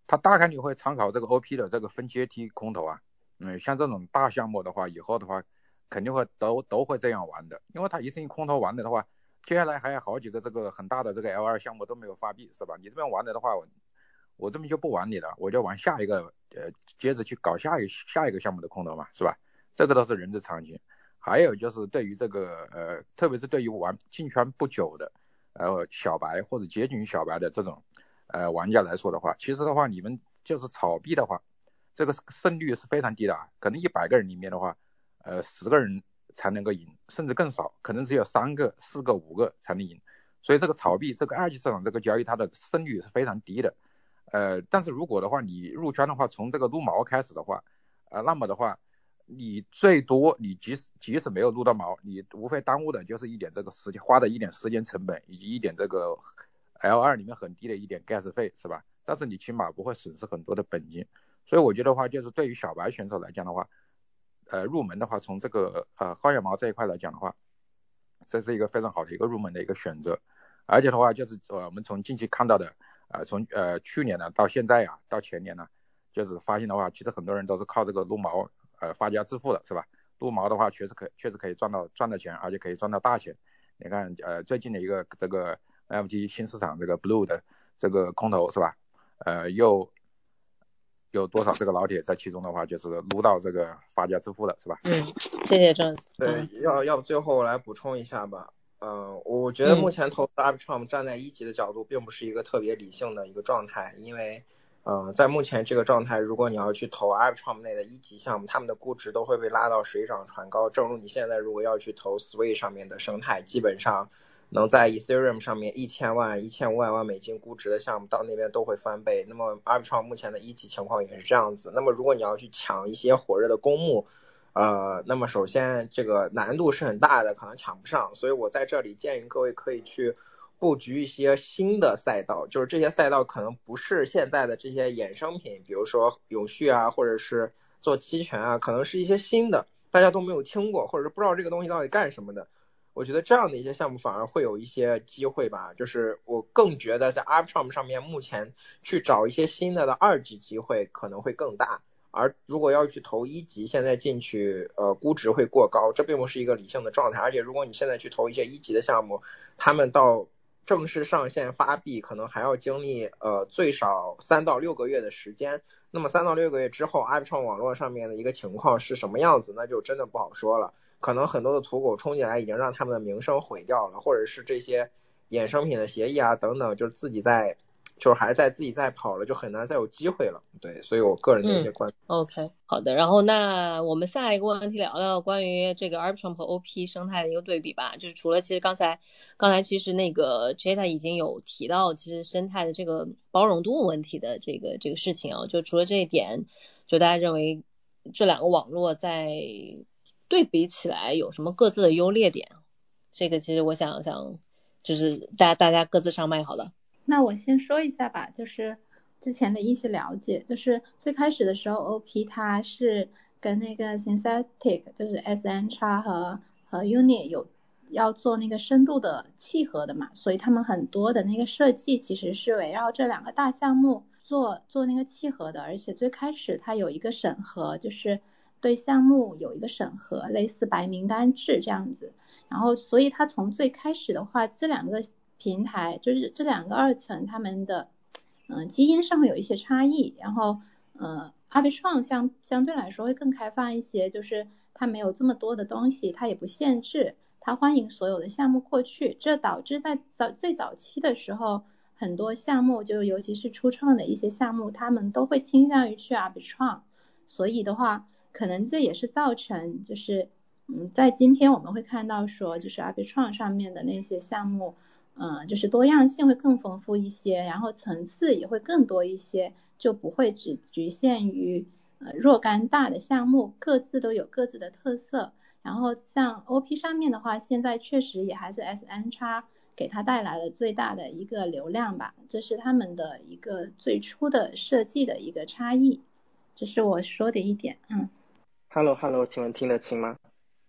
它大概率会参考这个 OP 的这个分阶梯空投啊，嗯，像这种大项目的话，以后的话肯定会都都会这样玩的，因为它一次性空投完了的话，接下来还有好几个这个很大的这个 L2 项目都没有发币，是吧？你这边玩了的话，我这边就不玩你的，我就玩下一个，呃，接着去搞下一下一个项目的空投嘛，是吧？这个都是人之常情。还有就是对于这个呃，特别是对于玩进圈不久的，呃，小白或者接近于小白的这种。呃，玩家来说的话，其实的话，你们就是炒币的话，这个胜率是非常低的啊，可能一百个人里面的话，呃，十个人才能够赢，甚至更少，可能只有三个、四个、五个才能赢。所以这个炒币，这个二级市场这个交易，它的胜率是非常低的。呃，但是如果的话，你入圈的话，从这个撸毛开始的话，呃，那么的话，你最多你即使即使没有撸到毛，你无非耽误的就是一点这个时间，花的一点时间成本以及一点这个。L 二里面很低的一点 gas 费是吧？但是你起码不会损失很多的本金，所以我觉得话就是对于小白选手来讲的话，呃，入门的话从这个呃薅羊毛这一块来讲的话，这是一个非常好的一个入门的一个选择，而且的话就是呃我们从近期看到的，呃，从呃去年呢到现在呀到前年呢，就是发现的话，其实很多人都是靠这个撸毛呃发家致富的是吧？撸毛的话确实可确实可以赚到赚到钱，而且可以赚到大钱。你看呃最近的一个这个。F G 新市场这个 Blue 的这个空头是吧？呃，又有多少这个老铁在其中的话，就是撸到这个发家致富了是吧？嗯，谢谢 Jones。对，要要不最后我来补充一下吧。嗯，我觉得目前投资 Arbitrum 站在一级的角度，并不是一个特别理性的一个状态，因为，呃，在目前这个状态，如果你要去投 Arbitrum 内的一级项目，他们的估值都会被拉到水涨船高。正如你现在如果要去投 Sway 上面的生态，基本上。能在 Ethereum 上面一千万、一千五百万美金估值的项目，到那边都会翻倍。那么 Arbitrum 目前的一级情况也是这样子。那么如果你要去抢一些火热的公募，呃，那么首先这个难度是很大的，可能抢不上。所以我在这里建议各位可以去布局一些新的赛道，就是这些赛道可能不是现在的这些衍生品，比如说永续啊，或者是做期权啊，可能是一些新的，大家都没有听过，或者是不知道这个东西到底干什么的。我觉得这样的一些项目反而会有一些机会吧，就是我更觉得在 Arbitrum 上面目前去找一些新的的二级机会可能会更大，而如果要去投一级，现在进去呃估值会过高，这并不是一个理性的状态。而且如果你现在去投一些一级的项目，他们到正式上线发币可能还要经历呃最少三到六个月的时间，那么三到六个月之后，Arbitrum 网络上面的一个情况是什么样子，那就真的不好说了。可能很多的土狗冲进来，已经让他们的名声毁掉了，或者是这些衍生品的协议啊等等，就是自己在就是还在自己在跑了，就很难再有机会了。对，所以我个人的一些观。OK，好的。然后那我们下一个问题聊聊关于这个 Arbitrum 和 OP 生态的一个对比吧。就是除了其实刚才刚才其实那个 Jeta 已经有提到，其实生态的这个包容度问题的这个这个事情啊，就除了这一点，就大家认为这两个网络在对比起来有什么各自的优劣点？这个其实我想想，就是大家大家各自上麦好了。那我先说一下吧，就是之前的一些了解，就是最开始的时候，OP 它是跟那个 Synthetic，就是 SNX 和和 Uni 有要做那个深度的契合的嘛，所以他们很多的那个设计其实是围绕这两个大项目做做那个契合的，而且最开始它有一个审核，就是对项目有一个审核，类似白名单制这样子，然后所以它从最开始的话，这两个。平台就是这两个二层，他们的嗯基因上会有一些差异，然后呃阿比创相相对来说会更开放一些，就是它没有这么多的东西，它也不限制，它欢迎所有的项目过去，这导致在早最早期的时候，很多项目就尤其是初创的一些项目，他们都会倾向于去阿比创，所以的话，可能这也是造成就是嗯在今天我们会看到说，就是阿比创上面的那些项目。嗯，就是多样性会更丰富一些，然后层次也会更多一些，就不会只局限于呃若干大的项目，各自都有各自的特色。然后像 OP 上面的话，现在确实也还是 SNX 给它带来了最大的一个流量吧，这是他们的一个最初的设计的一个差异，这是我说的一点。嗯，Hello Hello，请问听得清吗？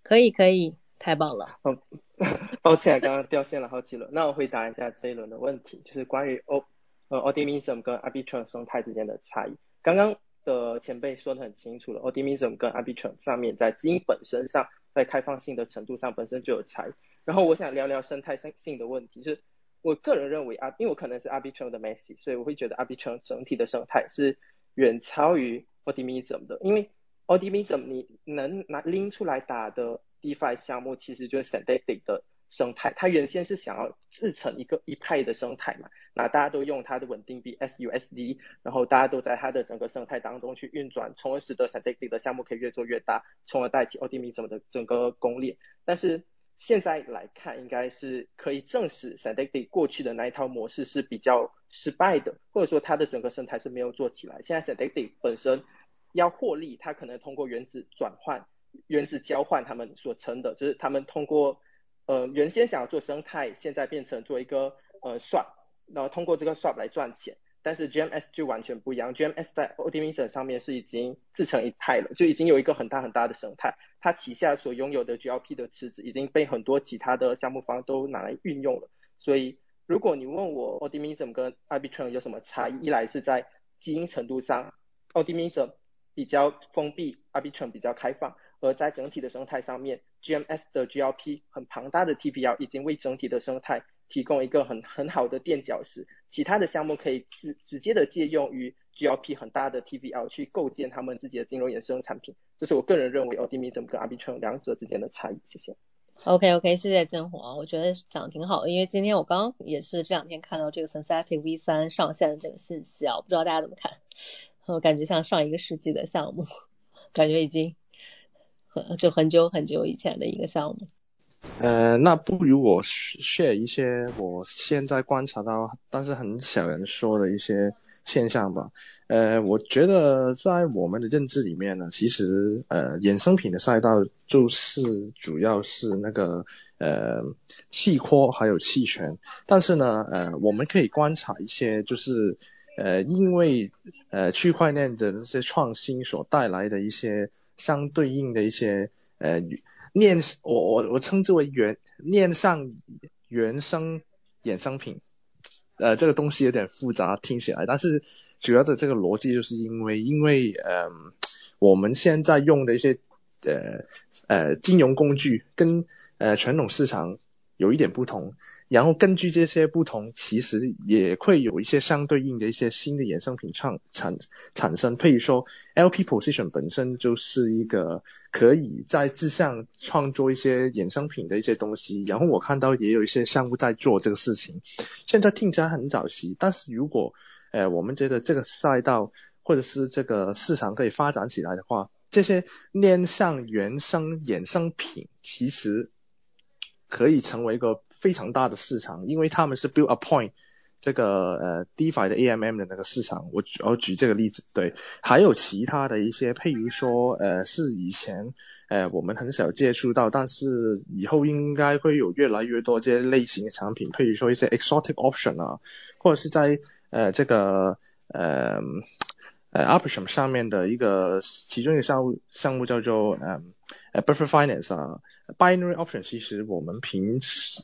可以可以。太棒了！哦，抱歉，刚刚掉线了好几轮。那我回答一下这一轮的问题，就是关于 O 呃 Optimism 跟 Arbitrum 生态之间的差异。刚刚的前辈说的很清楚了，Optimism 跟 Arbitrum 上面在基因本身上，在开放性的程度上本身就有差异。然后我想聊聊生态性的问题，就是我个人认为啊，因为我可能是 Arbitrum 的 Messi，所以我会觉得 Arbitrum 整体的生态是远超于 Optimism 的，因为 Optimism 你能拿拎出来打的。DeFi 项目其实就是 Synthetic 的生态，它原先是想要自成一个一派的生态嘛，那大家都用它的稳定币 SUSD，然后大家都在它的整个生态当中去运转，从而使得 Synthetic 的项目可以越做越大，从而带起 Optimism 的整个攻略。但是现在来看，应该是可以证实 Synthetic 过去的那一套模式是比较失败的，或者说它的整个生态是没有做起来。现在 s a n d i c 本身要获利，它可能通过原子转换。原子交换，他们所称的，就是他们通过呃原先想要做生态，现在变成做一个呃算然后通过这个 swap 来赚钱。但是 GMS 就完全不一样，GMS 在 Optimism 上面是已经自成一派了，就已经有一个很大很大的生态，它旗下所拥有的 GLP 的池子已经被很多其他的项目方都拿来运用了。所以如果你问我 Optimism 跟 Arbitrum 有什么差异，一来是在基因程度上，Optimism 比较封闭，Arbitrum 比较开放。而在整体的生态上面，GMS 的 GLP 很庞大的 TPL 已经为整体的生态提供一个很很好的垫脚石，其他的项目可以直直接的借用于 GLP 很大的 TPL 去构建他们自己的金融衍生产品。这是我个人认为 Optimism 跟 Arbitrum 两者之间的差异。谢谢。OK OK，谢谢金火，我觉得讲的挺好，因为今天我刚刚也是这两天看到这个 Synthetic V3 上线的这个信息啊，我不知道大家怎么看，我感觉像上一个世纪的项目，感觉已经。很就很久很久以前的一个项目。呃，那不如我 share 一些我现在观察到，但是很少人说的一些现象吧。呃，我觉得在我们的认知里面呢，其实呃衍生品的赛道就是主要是那个呃期货还有期权，但是呢呃我们可以观察一些就是呃因为呃区块链的那些创新所带来的一些。相对应的一些呃链，我我我称之为原链上原生衍生品，呃这个东西有点复杂听起来，但是主要的这个逻辑就是因为因为呃我们现在用的一些呃呃金融工具跟呃传统市场有一点不同，然后根据这些不同，其实也会有一些相对应的一些新的衍生品创产产生。譬如说，LP position 本身就是一个可以在之上创作一些衍生品的一些东西。然后我看到也有一些项目在做这个事情，现在听起来很早期，但是如果呃我们觉得这个赛道或者是这个市场可以发展起来的话，这些面向原生衍生品其实。可以成为一个非常大的市场，因为他们是 build a point 这个呃 DeFi 的 AMM 的那个市场。我我举这个例子，对，还有其他的一些，譬如说呃是以前呃我们很少接触到，但是以后应该会有越来越多这些类型的产品，譬如说一些 exotic option 啊，或者是在呃这个呃呃 Option 上面的一个其中一个项目项目叫做嗯。呃，buffer finance 啊，binary option，其实我们平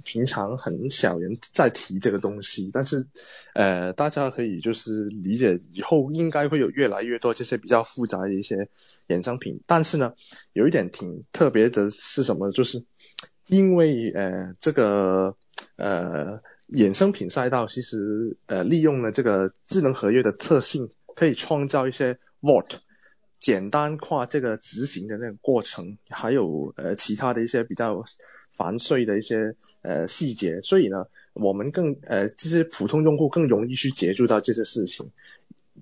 平常很少人在提这个东西，但是呃，大家可以就是理解以后应该会有越来越多这些比较复杂的一些衍生品。但是呢，有一点挺特别的是什么？就是因为呃这个呃衍生品赛道其实呃利用了这个智能合约的特性，可以创造一些 vault。简单化这个执行的那个过程，还有呃其他的一些比较繁碎的一些呃细节，所以呢，我们更呃这些普通用户更容易去接触到这些事情。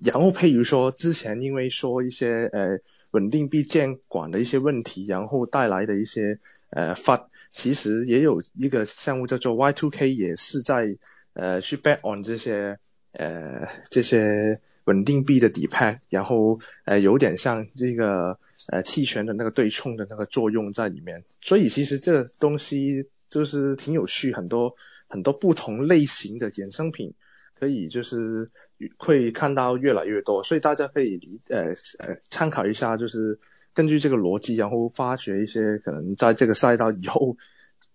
然后譬如说之前因为说一些呃稳定币监管的一些问题，然后带来的一些呃发，其实也有一个项目叫做 Y2K，也是在呃去 bet on 这些呃这些。稳定币的底盘，然后呃有点像这个呃期权的那个对冲的那个作用在里面，所以其实这东西就是挺有趣，很多很多不同类型的衍生品可以就是会看到越来越多，所以大家可以理呃呃参考一下，就是根据这个逻辑，然后发掘一些可能在这个赛道以后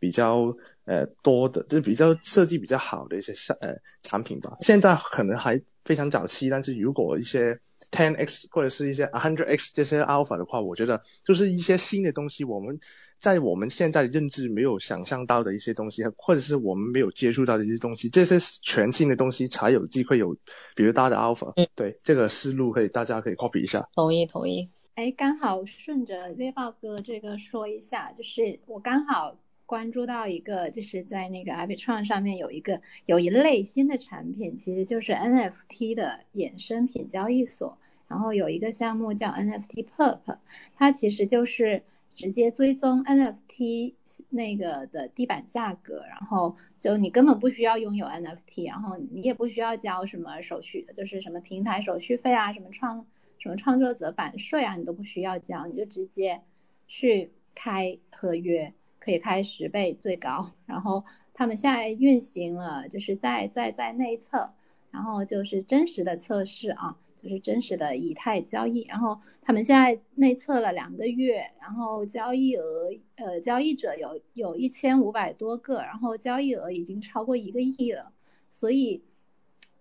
比较呃多的，就是比较设计比较好的一些产呃产品吧，现在可能还。非常早期，但是如果一些 ten x 或者是一些 hundred x 这些 alpha 的话，我觉得就是一些新的东西，我们在我们现在认知没有想象到的一些东西，或者是我们没有接触到的一些东西，这些全新的东西才有机会有比如大的 alpha。嗯，对，这个思路可以大家可以 copy 一下。同意，同意。哎，刚好顺着猎豹哥这个说一下，就是我刚好。关注到一个，就是在那个 Arbitrum 上面有一个有一类新的产品，其实就是 NFT 的衍生品交易所。然后有一个项目叫 NFT Perp，它其实就是直接追踪 NFT 那个的地板价格，然后就你根本不需要拥有 NFT，然后你也不需要交什么手续，就是什么平台手续费啊，什么创什么创作者版税啊，你都不需要交，你就直接去开合约。可以开十倍最高，然后他们现在运行了，就是在在在内测，然后就是真实的测试啊，就是真实的以太交易，然后他们现在内测了两个月，然后交易额呃交易者有有一千五百多个，然后交易额已经超过一个亿了，所以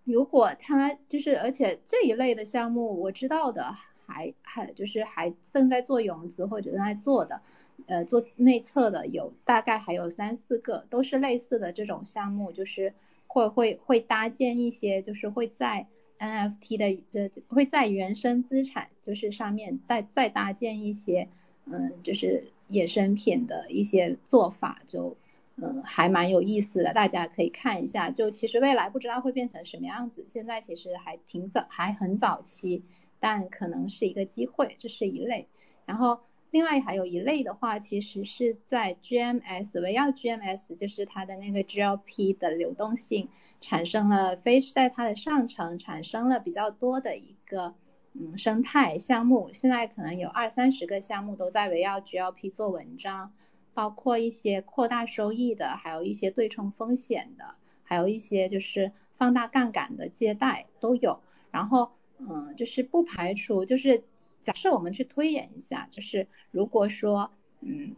如果他就是而且这一类的项目我知道的还还就是还正在做融资或者正在做的。呃，做内测的有大概还有三四个，都是类似的这种项目，就是会会会搭建一些，就是会在 NFT 的呃会在原生资产就是上面再再搭建一些，嗯，就是衍生品的一些做法，就嗯还蛮有意思的，大家可以看一下。就其实未来不知道会变成什么样子，现在其实还挺早，还很早期，但可能是一个机会，这是一类，然后。另外还有一类的话，其实是在 GMS，围绕 GMS 就是它的那个 GLP 的流动性产生了非在它的上层产生了比较多的一个嗯生态项目，现在可能有二三十个项目都在围绕 GLP 做文章，包括一些扩大收益的，还有一些对冲风险的，还有一些就是放大杠杆的借贷都有，然后嗯就是不排除就是。假设我们去推演一下，就是如果说，嗯，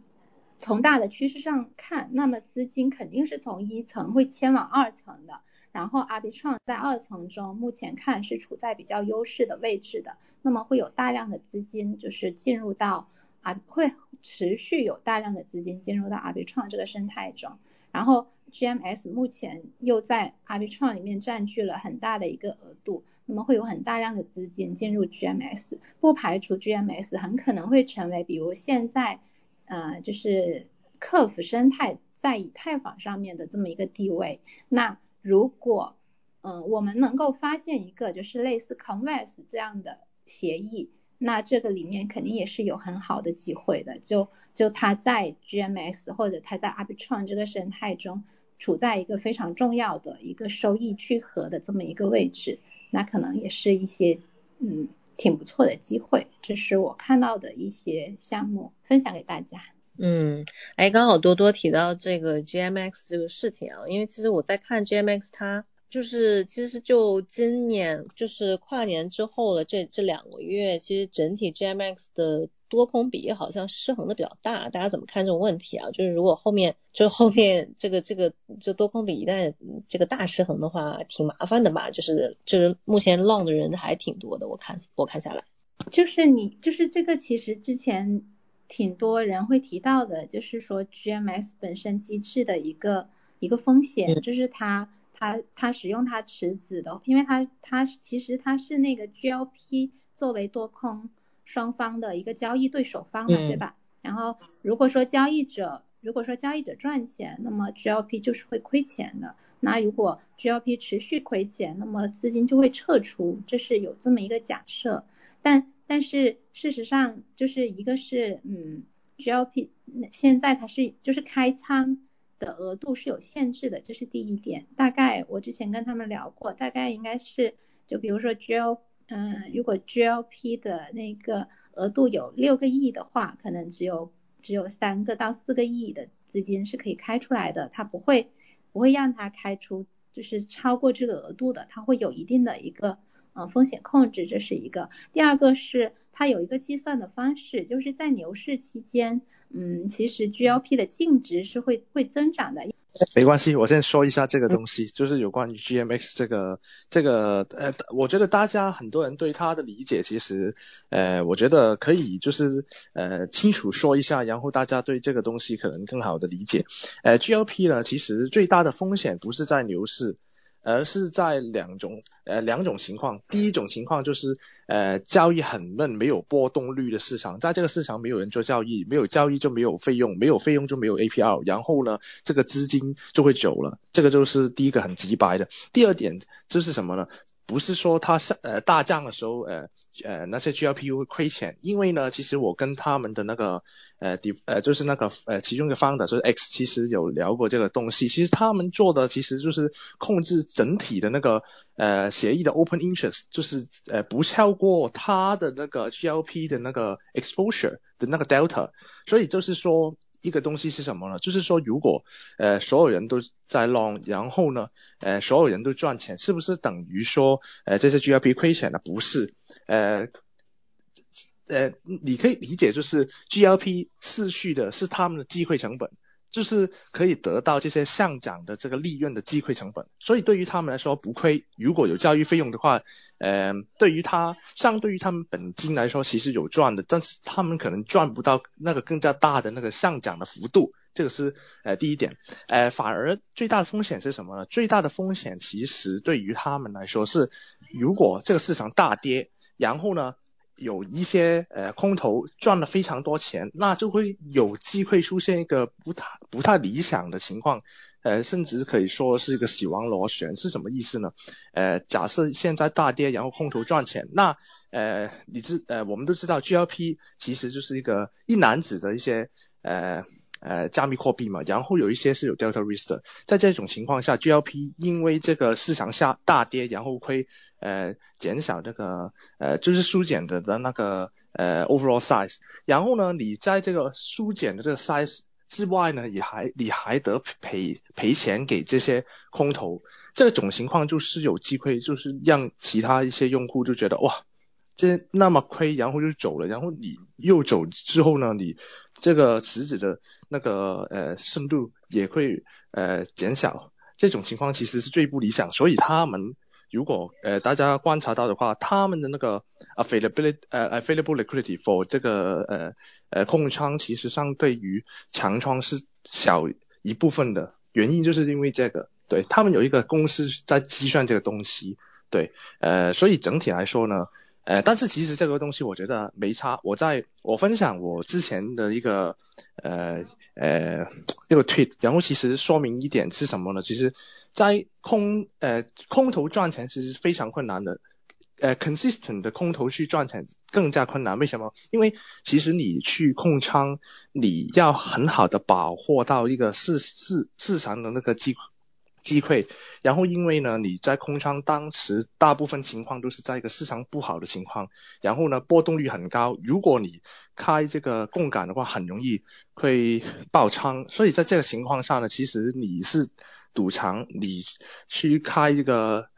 从大的趋势上看，那么资金肯定是从一层会迁往二层的，然后 R B 创在二层中目前看是处在比较优势的位置的，那么会有大量的资金就是进入到啊，会持续有大量的资金进入到 R B 创这个生态中，然后 GMS 目前又在 Arbitron 里面占据了很大的一个额度，那么会有很大量的资金进入 GMS，不排除 GMS 很可能会成为比如现在呃就是客服生态在以太坊上面的这么一个地位。那如果嗯我们能够发现一个就是类似 Converse 这样的协议，那这个里面肯定也是有很好的机会的，就就它在 GMS 或者它在 Arbitron 这个生态中。处在一个非常重要的一个收益聚合的这么一个位置，那可能也是一些嗯挺不错的机会，这是我看到的一些项目分享给大家。嗯，哎，刚好多多提到这个 GMX 这个事情啊，因为其实我在看 GMX 它。就是其实就今年就是跨年之后了，这这两个月，其实整体 GMX 的多空比好像失衡的比较大，大家怎么看这种问题啊？就是如果后面就后面这个这个就多空比一旦这个大失衡的话，挺麻烦的吧？就是就是目前 long 的人还挺多的，我看我看下来，就是你就是这个其实之前挺多人会提到的，就是说 GMX 本身机制的一个一个风险，就是它。它它使用他池子的，因为他他其实他是那个 GLP 作为多空双方的一个交易对手方嘛，对吧？然后如果说交易者如果说交易者赚钱，那么 GLP 就是会亏钱的。那如果 GLP 持续亏钱，那么资金就会撤出，这是有这么一个假设。但但是事实上就是一个是嗯 GLP 现在它是就是开仓。的额度是有限制的，这是第一点。大概我之前跟他们聊过，大概应该是就比如说 GL，嗯，如果 GLP 的那个额度有六个亿的话，可能只有只有三个到四个亿的资金是可以开出来的，它不会不会让它开出就是超过这个额度的，它会有一定的一个嗯风险控制，这是一个。第二个是它有一个计算的方式，就是在牛市期间。嗯，其实 GLP 的净值是会会增长的。没关系，我先说一下这个东西，就是有关于 GMX 这个这个呃，我觉得大家很多人对它的理解，其实呃，我觉得可以就是呃清楚说一下，然后大家对这个东西可能更好的理解。呃，GLP 呢，其实最大的风险不是在牛市。而是在两种呃两种情况，第一种情况就是呃交易很闷，没有波动率的市场，在这个市场没有人做交易，没有交易就没有费用，没有费用就没有 APR，然后呢这个资金就会走了，这个就是第一个很直白的。第二点就是什么呢？不是说它上呃大涨的时候呃。呃，那些 GLP 会亏钱，因为呢，其实我跟他们的那个呃，呃，就是那个呃，其中一个方的，就是 X，其实有聊过这个东西。其实他们做的其实就是控制整体的那个呃协议的 open interest，就是呃不超过它的那个 GLP 的那个 exposure 的那个 delta，所以就是说。一个东西是什么呢？就是说，如果呃所有人都在弄然后呢，呃所有人都赚钱，是不是等于说呃这些 GLP 亏钱了？不是，呃呃你可以理解就是 GLP 失去的是他们的机会成本。就是可以得到这些上涨的这个利润的机会成本，所以对于他们来说不亏。如果有教育费用的话，呃，对于他相对于他们本金来说其实有赚的，但是他们可能赚不到那个更加大的那个上涨的幅度，这个是呃第一点。呃，反而最大的风险是什么呢？最大的风险其实对于他们来说是，如果这个市场大跌，然后呢？有一些呃空头赚了非常多钱，那就会有机会出现一个不太不太理想的情况，呃，甚至可以说是一个死亡螺旋，是什么意思呢？呃，假设现在大跌，然后空头赚钱，那呃，你知呃，我们都知道 GLP 其实就是一个一男子的一些呃。呃，加密货币嘛，然后有一些是有 delta risk 的，在这种情况下，GLP 因为这个市场下大跌，然后会呃减少这个呃就是缩减的的那个呃 overall size，然后呢，你在这个缩减的这个 size 之外呢，也还你还得赔赔钱给这些空头，这种情况就是有机会，就是让其他一些用户就觉得哇。这那么亏，然后就走了，然后你又走之后呢，你这个池子的那个呃深度也会呃减小，这种情况其实是最不理想。所以他们如果呃大家观察到的话，他们的那个 availability 呃 available liquidity for 这个呃呃空仓其实相对于强仓是小一部分的。原因就是因为这个，对他们有一个公司在计算这个东西，对，呃，所以整体来说呢，呃，但是其实这个东西我觉得没差。我在我分享我之前的一个呃呃一个 tweet，然后其实说明一点是什么呢？其实，在空呃空头赚钱其实非常困难的。呃，consistent 的空头去赚钱更加困难，为什么？因为其实你去控仓，你要很好的把握到一个市市市场的那个机机会，然后因为呢，你在空仓当时大部分情况都是在一个市场不好的情况，然后呢波动率很高，如果你开这个杠杆的话，很容易会爆仓，所以在这个情况下呢，其实你是赌场，你去开这个。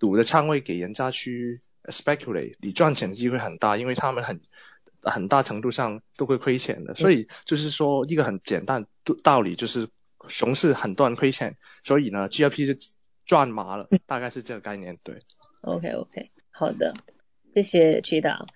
赌的仓位给人家去 speculate，你赚钱的机会很大，因为他们很很大程度上都会亏钱的，所以就是说一个很简单道理，就是熊市很多人亏钱，所以呢 G L P 就赚麻了，大概是这个概念。对，OK OK，好的，谢谢 Chida。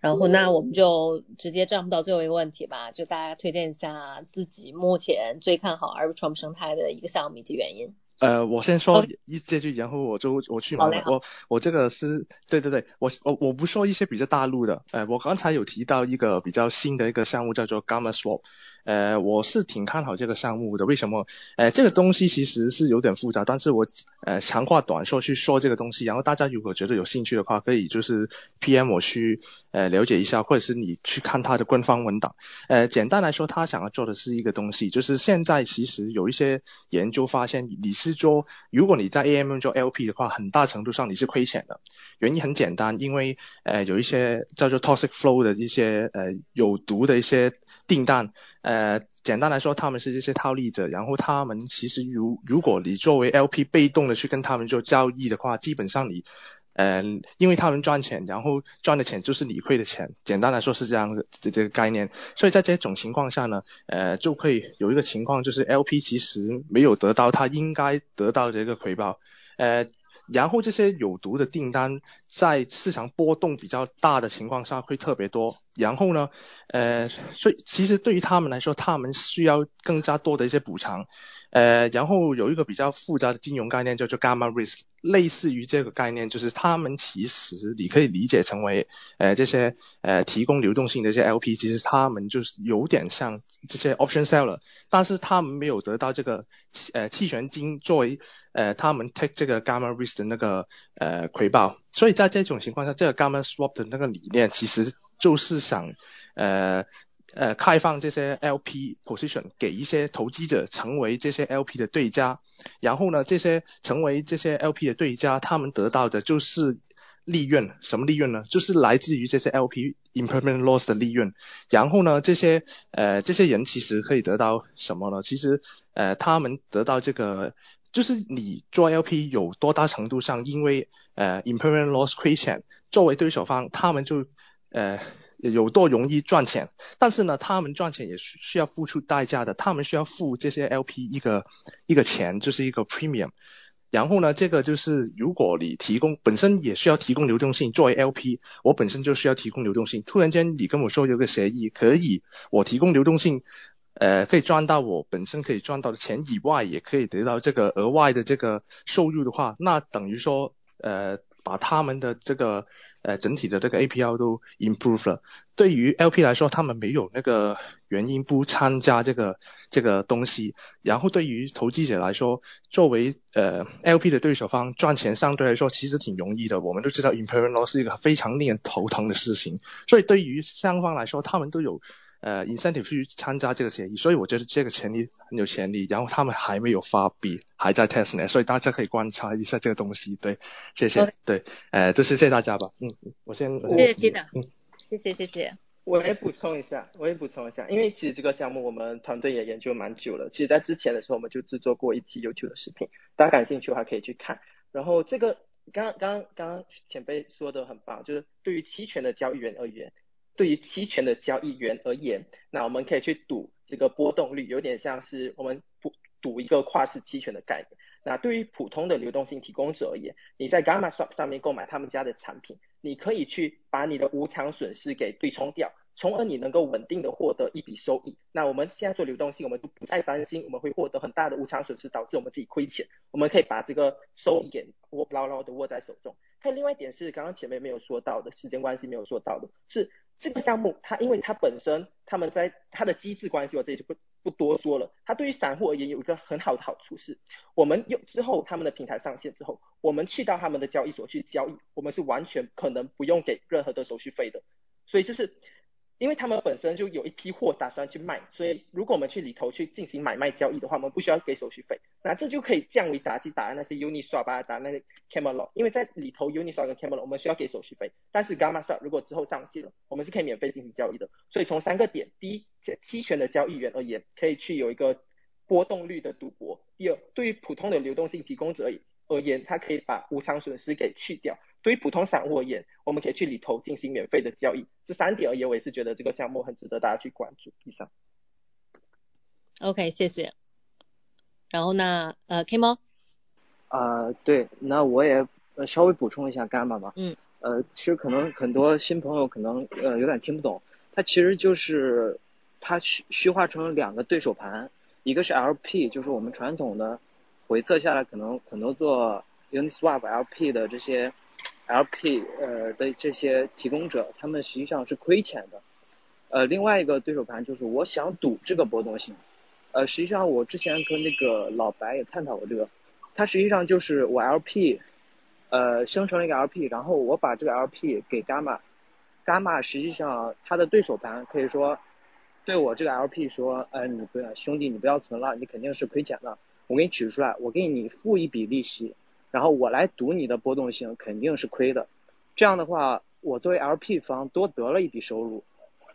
然后那我们就直接 jump 到最后一个问题吧，就大家推荐一下自己目前最看好 Arbitrum 生态的一个项目以及原因。呃，我先说一这句，然后我就我去忙。我我这个是对对对，我我我不说一些比较大陆的。呃，我刚才有提到一个比较新的一个项目叫做 Gamma Swap。呃，我是挺看好这个项目的。为什么？呃，这个东西其实是有点复杂，但是我呃长话短说去说这个东西。然后大家如果觉得有兴趣的话，可以就是 PM 我去呃了解一下，或者是你去看它的官方文档。呃，简单来说，他想要做的是一个东西，就是现在其实有一些研究发现，你是做如果你在 AMM 做 LP 的话，很大程度上你是亏钱的。原因很简单，因为呃有一些叫做 toxic flow 的一些呃有毒的一些订单。呃，简单来说，他们是这些套利者，然后他们其实如如果你作为 LP 被动的去跟他们做交易的话，基本上你，呃，因为他们赚钱，然后赚的钱就是你亏的钱，简单来说是这样的这个概念。所以在这种情况下呢，呃，就会有一个情况就是 LP 其实没有得到他应该得到的一个回报，呃。然后这些有毒的订单在市场波动比较大的情况下会特别多。然后呢，呃，所以其实对于他们来说，他们需要更加多的一些补偿。呃，然后有一个比较复杂的金融概念叫做 gamma risk，类似于这个概念，就是他们其实你可以理解成为，呃，这些呃提供流动性的一些 LP，其实他们就是有点像这些 option seller，但是他们没有得到这个呃期权金作为呃他们 take 这个 gamma risk 的那个呃回报，所以在这种情况下，这个 gamma swap 的那个理念其实就是想呃。呃，开放这些 LP position 给一些投机者成为这些 LP 的对家，然后呢，这些成为这些 LP 的对家，他们得到的就是利润，什么利润呢？就是来自于这些 LP impermanent loss 的利润。然后呢，这些呃这些人其实可以得到什么呢？其实呃他们得到这个，就是你做 LP 有多大程度上因为呃 impermanent loss 亏钱，作为对手方，他们就呃。有多容易赚钱，但是呢，他们赚钱也需需要付出代价的，他们需要付这些 LP 一个一个钱，就是一个 premium。然后呢，这个就是如果你提供本身也需要提供流动性，作为 LP，我本身就需要提供流动性。突然间你跟我说有个协议，可以我提供流动性，呃，可以赚到我本身可以赚到的钱以外，也可以得到这个额外的这个收入的话，那等于说，呃，把他们的这个。呃，整体的这个 APL 都 improve 了。对于 LP 来说，他们没有那个原因不参加这个这个东西。然后对于投机者来说，作为呃 LP 的对手方赚钱相对来说其实挺容易的。我们都知道 imperial 是一个非常令人头疼的事情，所以对于双方来说，他们都有。呃，incentive 去参加这个协议，所以我觉得这个潜力很有潜力。然后他们还没有发币，还在 test 呢，所以大家可以观察一下这个东西。对，谢谢。对，呃，就是谢谢大家吧。嗯，我先。谢谢记得。嗯，谢谢谢谢。我也补充一下，我也补充一下，因为其实这个项目我们团队也研究蛮久了。其实，在之前的时候，我们就制作过一期 YouTube 的视频，大家感兴趣的话可以去看。然后这个刚刚刚刚前辈说的很棒，就是对于期权的交易员而言。对于期权的交易员而言，那我们可以去赌这个波动率，有点像是我们赌赌一个跨市期权的概念。那对于普通的流动性提供者而言，你在 Gamma Swap 上面购买他们家的产品，你可以去把你的无偿损失给对冲掉，从而你能够稳定的获得一笔收益。那我们现在做流动性，我们就不再担心我们会获得很大的无偿损失，导致我们自己亏钱。我们可以把这个收益给握牢牢的握在手中。还有另外一点是，刚刚前面没有说到的，时间关系没有说到的是，这个项目它因为它本身他们在它的机制关系，我这里就不不多说了。它对于散户而言有一个很好的好处是，我们用之后他们的平台上线之后，我们去到他们的交易所去交易，我们是完全可能不用给任何的手续费的。所以就是。因为他们本身就有一批货打算去卖，所以如果我们去里头去进行买卖交易的话，我们不需要给手续费，那这就可以降为打击打那些 Uniswap 啊，打那些 Camelot，因为在里头 Uniswap 跟 Camelot 我们需要给手续费，但是 Gamma Swap 如果之后上线了，我们是可以免费进行交易的。所以从三个点，第一，期权的交易员而言，可以去有一个波动率的赌博；第二，对于普通的流动性提供者而言，它可以把无偿损失给去掉。对于普通散户而言，我们可以去里头进行免费的交易。这三点而言，我也是觉得这个项目很值得大家去关注。以上。OK，谢谢。然后呢，呃，K 猫。啊，对，那我也稍微补充一下伽马吧。嗯。呃，其实可能很多新朋友可能呃有点听不懂，它其实就是它虚虚化成两个对手盘，一个是 LP，就是我们传统的回测下来可能很多做 Uniswap LP 的这些。LP 呃的这些提供者，他们实际上是亏钱的。呃，另外一个对手盘就是我想赌这个波动性。呃，实际上我之前跟那个老白也探讨过这个，它实际上就是我 LP 呃生成了一个 LP，然后我把这个 LP 给 Gamma，Gamma 实际上它的对手盘可以说对我这个 LP 说，呃你不要兄弟你不要存了，你肯定是亏钱的，我给你取出来，我给你付一笔利息。然后我来赌你的波动性肯定是亏的，这样的话我作为 LP 方多得了一笔收入，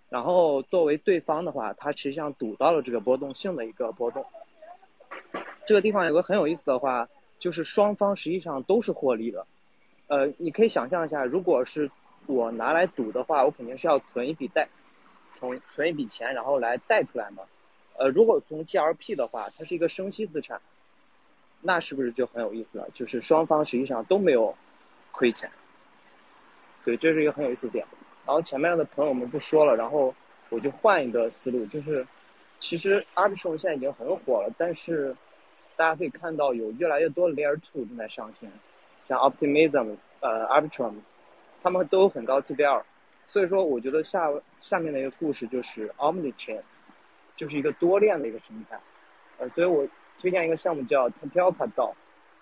然后作为对方的话，他实际上赌到了这个波动性的一个波动。这个地方有个很有意思的话，就是双方实际上都是获利的。呃，你可以想象一下，如果是我拿来赌的话，我肯定是要存一笔贷，从存一笔钱然后来贷出来嘛。呃，如果从 GLP 的话，它是一个生息资产。那是不是就很有意思了？就是双方实际上都没有亏钱，对，这是一个很有意思的点。然后前面的朋友们不说了，然后我就换一个思路，就是其实 Arbitrum 现在已经很火了，但是大家可以看到有越来越多的 Layer Two 正在上线，像 Optimism、呃 Arbitrum，他们都有很高 TVL，所以说我觉得下下面的一个故事就是 Omnichain，就是一个多链的一个生态，呃，所以我。推荐一个项目叫 Tempelka DAO，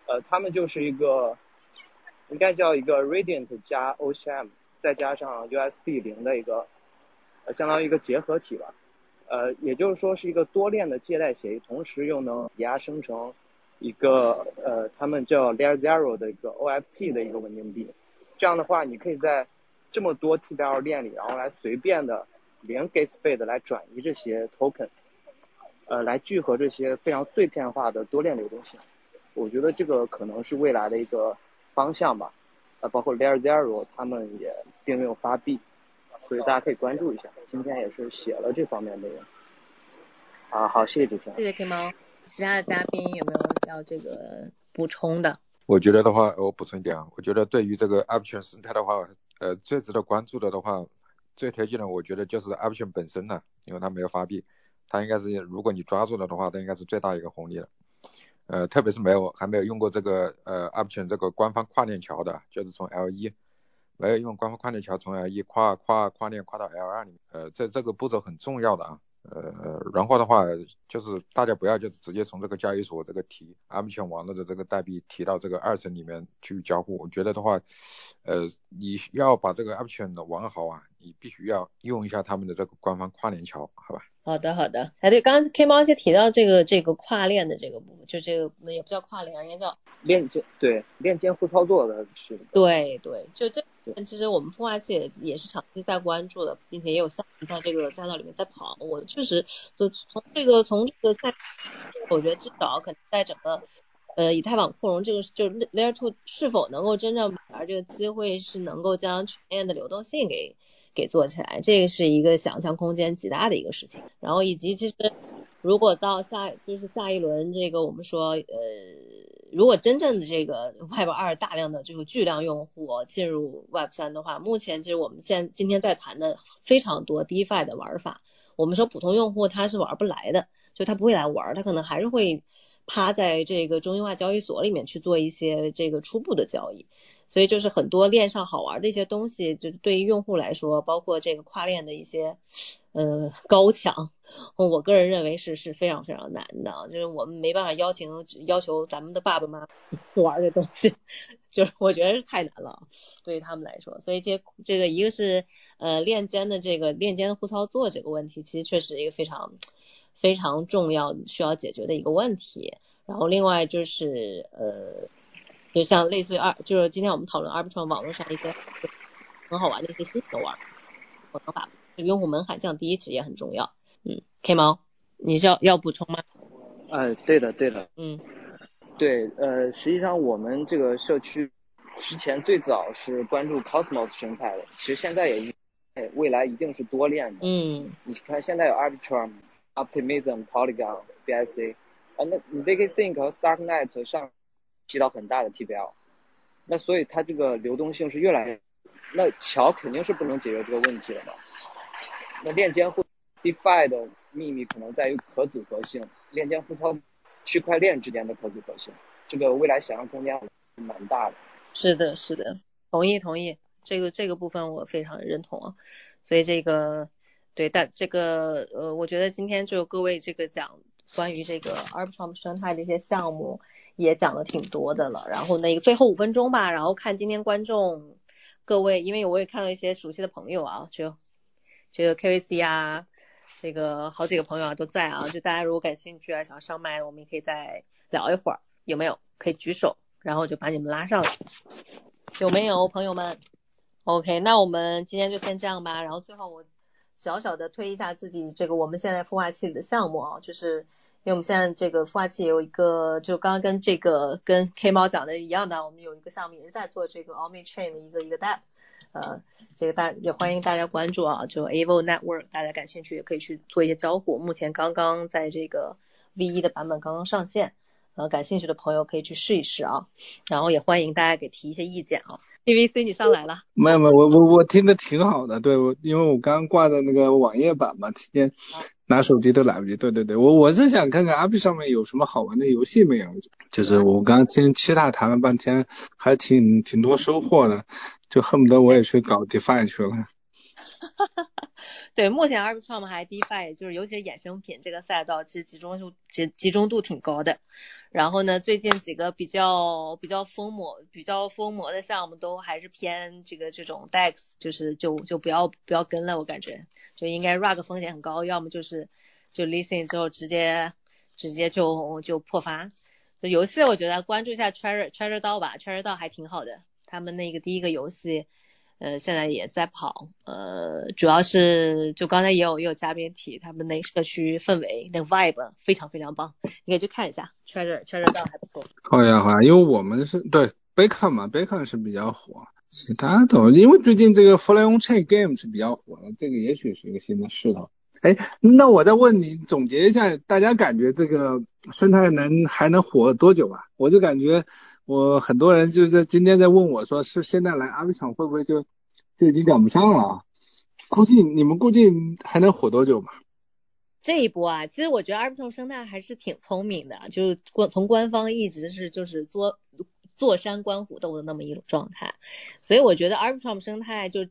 呃，他们就是一个应该叫一个 Radiant 加 OCM 再加上 USD 零的一个，呃，相当于一个结合体吧，呃，也就是说是一个多链的借贷协议，同时又能抵押生成一个呃，他们叫 Layer Zero 的一个 OFT 的一个稳定币，这样的话，你可以在这么多 TBL 链里，然后来随便的零 gas 费的来转移这些 token。呃，来聚合这些非常碎片化的多链流动性，我觉得这个可能是未来的一个方向吧。呃，包括 Layer Zero 他们也并没有发币，所以大家可以关注一下。今天也是写了这方面内容。啊，好，谢谢主持人。谢谢 K 猫。其他的嘉宾有没有要这个补充的？我觉得的话，我补充一点啊，我觉得对于这个 Option 生态的话，呃，最值得关注的的话，最推荐的，我觉得就是 Option 本身了，因为它没有发币。它应该是，如果你抓住了的话，它应该是最大一个红利了。呃，特别是没有还没有用过这个呃 option 这个官方跨链桥的，就是从 L 一没有用官方跨链桥从 L 一跨跨跨链跨到 L 二里面，呃，这这个步骤很重要的啊。呃，然后的话就是大家不要就是直接从这个交易所这个提 option 网络的这个代币提到这个二层里面去交互。我觉得的话，呃，你要把这个 option 玩好啊，你必须要用一下他们的这个官方跨链桥，好吧？好的，好的。哎，对，刚刚 K 猫先提到这个这个跨链的这个部分，就这个也不叫跨链，应该叫链接，对，链接互操作的是。对对，就这，其实我们孵化器也也是长期在关注的，并且也有项目在这个赛道里面在跑。我确实就从这个从这个赛，我觉得至少可能在整个呃以太坊扩容这个就 Layer Two 是否能够真正把这个机会是能够将全链的流动性给。给做起来，这个是一个想象空间极大的一个事情。然后以及其实，如果到下就是下一轮这个我们说呃如果真正的这个 Web 二大量的这个巨量用户进入 Web 三的话，目前其实我们现今天在谈的非常多 DeFi 的玩法，我们说普通用户他是玩不来的，就他不会来玩，他可能还是会趴在这个中心化交易所里面去做一些这个初步的交易。所以就是很多链上好玩的一些东西，就是对于用户来说，包括这个跨链的一些呃高墙，我个人认为是是非常非常难的，就是我们没办法邀请要求咱们的爸爸妈妈 玩这东西，就是我觉得是太难了，对于他们来说。所以这这个一个是呃链间的这个链间的互操作这个问题，其实确实一个非常非常重要需要解决的一个问题。然后另外就是呃。就像类似于二，就是今天我们讨论 Arbitrum 网络上一些很好玩的一些新手玩方法，用户门槛降低其实也很重要。嗯，K 猫，你是要要补充吗？哎，对的，对的。嗯，对，呃，实际上我们这个社区之前最早是关注 Cosmos 生态的，其实现在也，未来一定是多链的。嗯，你看现在有 Arbitrum、Optimism、Polygon、BSC，啊，那你 ZK Sync 和 Starknet 上。起到很大的 TBL，那所以它这个流动性是越来越，那桥肯定是不能解决这个问题了嘛。那链间互 DeFi 的秘密可能在于可组合性，链间互操区块链之间的可组合性，这个未来想象空间蛮大的。是的，是的，同意同意，这个这个部分我非常认同啊。所以这个对，但这个呃，我觉得今天就各位这个讲关于这个 Arbitrum 生态的一些项目。也讲的挺多的了，然后那个最后五分钟吧，然后看今天观众各位，因为我也看到一些熟悉的朋友啊，就这个 KVC 啊，这个好几个朋友啊都在啊，就大家如果感兴趣啊，想要上麦，我们也可以再聊一会儿，有没有？可以举手，然后就把你们拉上来，有没有朋友们？OK，那我们今天就先这样吧，然后最后我小小的推一下自己这个我们现在孵化器的项目啊，就是。因为我们现在这个孵化器有一个，就刚刚跟这个跟 K 猫讲的一样的，我们有一个项目也是在做这个 Omni Chain 的一个一个 DApp，呃，这个大也欢迎大家关注啊，就 Avo Network，大家感兴趣也可以去做一些交互。目前刚刚在这个 V 一的版本刚刚上线，呃，感兴趣的朋友可以去试一试啊，然后也欢迎大家给提一些意见啊。PVC 你上来了？没有没有，我我我听的挺好的，对我因为我刚挂的那个网页版嘛，提前。拿手机都来不及，对对对，我我是想看看阿 P 上面有什么好玩的游戏没有，就是我刚听七大谈了半天，还挺挺多收获的，就恨不得我也去搞 DeFi 去了。哈哈哈，对，目前 Arbitrum 还 DeFi，就是尤其是衍生品这个赛道，其实集中度集集中度挺高的。然后呢，最近几个比较比较疯魔、比较疯魔的项目都还是偏这个这种 DEX，就是就就不要不要跟了，我感觉就应该 Rug 风险很高，要么就是就 Listen 之后直接直接就就破发。游戏我觉得关注一下 Treasure Treasure 道吧，Treasure 道还挺好的，他们那个第一个游戏。呃，现在也在跑，呃，主要是就刚才也有也有嘉宾提，他们那社区氛围那个 vibe 非常非常棒，你可以去看一下圈热圈热到还不错。好呀好呀，因为我们是对 bacon 嘛，bacon 是比较火，其他的因为最近这个 fly on chain game 是比较火的，这个也许是一个新的势头。哎，那我再问你，总结一下，大家感觉这个生态能还能火多久啊？我就感觉。我很多人就是今天在问我说，是现在来阿比场会不会就就已经赶不上了？估计你们估计还能火多久吧？这一波啊，其实我觉得阿比场生态还是挺聪明的，就是官从官方一直是就是做坐山观虎斗的那么一种状态，所以我觉得 Arbitrum 生态就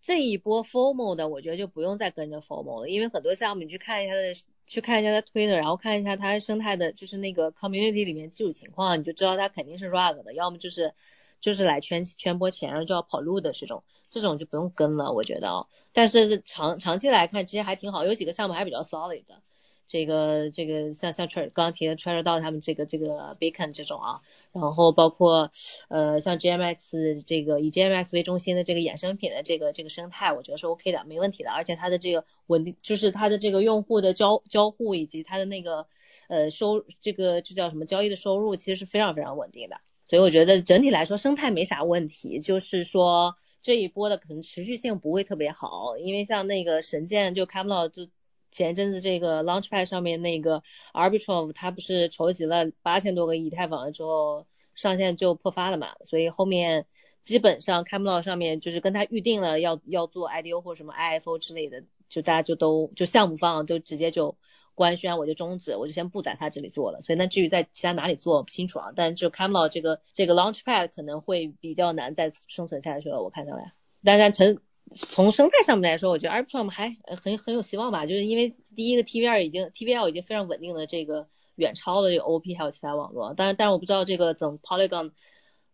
这一波 formal 的，我觉得就不用再跟着 formal 了，因为很多项目你去看一下它的。去看一下他推的，然后看一下他生态的，就是那个 community 里面基础情况，你就知道他肯定是 rug 的，要么就是就是来圈圈播钱，然后就要跑路的这种，这种就不用跟了，我觉得啊。但是长长期来看，其实还挺好，有几个项目还比较 solid 的。这个这个像像 try，刚刚提的 trader 到他们这个这个 beacon 这种啊，然后包括呃像 GMX 这个以 GMX 为中心的这个衍生品的这个这个生态，我觉得是 OK 的，没问题的，而且它的这个稳定，就是它的这个用户的交交互以及它的那个呃收这个这叫什么交易的收入，其实是非常非常稳定的，所以我觉得整体来说生态没啥问题，就是说这一波的可能持续性不会特别好，因为像那个神剑就看不到就。前阵子这个 Launchpad 上面那个 Arbitrum，它不是筹集了八千多个以太坊了之后上线就破发了嘛，所以后面基本上 Camelot 上面就是跟他预定了要要做 IDO 或什么 IFO 之类的，就大家就都就项目方都直接就官宣我就终止，我就先不在他这里做了。所以那至于在其他哪里做不清楚啊，但就 Camelot 这个这个 Launchpad 可能会比较难再生存下去了，我看下来。当然陈从生态上面来说，我觉得 Arbitrum 还很很有希望吧，就是因为第一个 TVL 已经 TVL 已经非常稳定的这个远超了这个 OP 还有其他网络，但是但是我不知道这个等 Polygon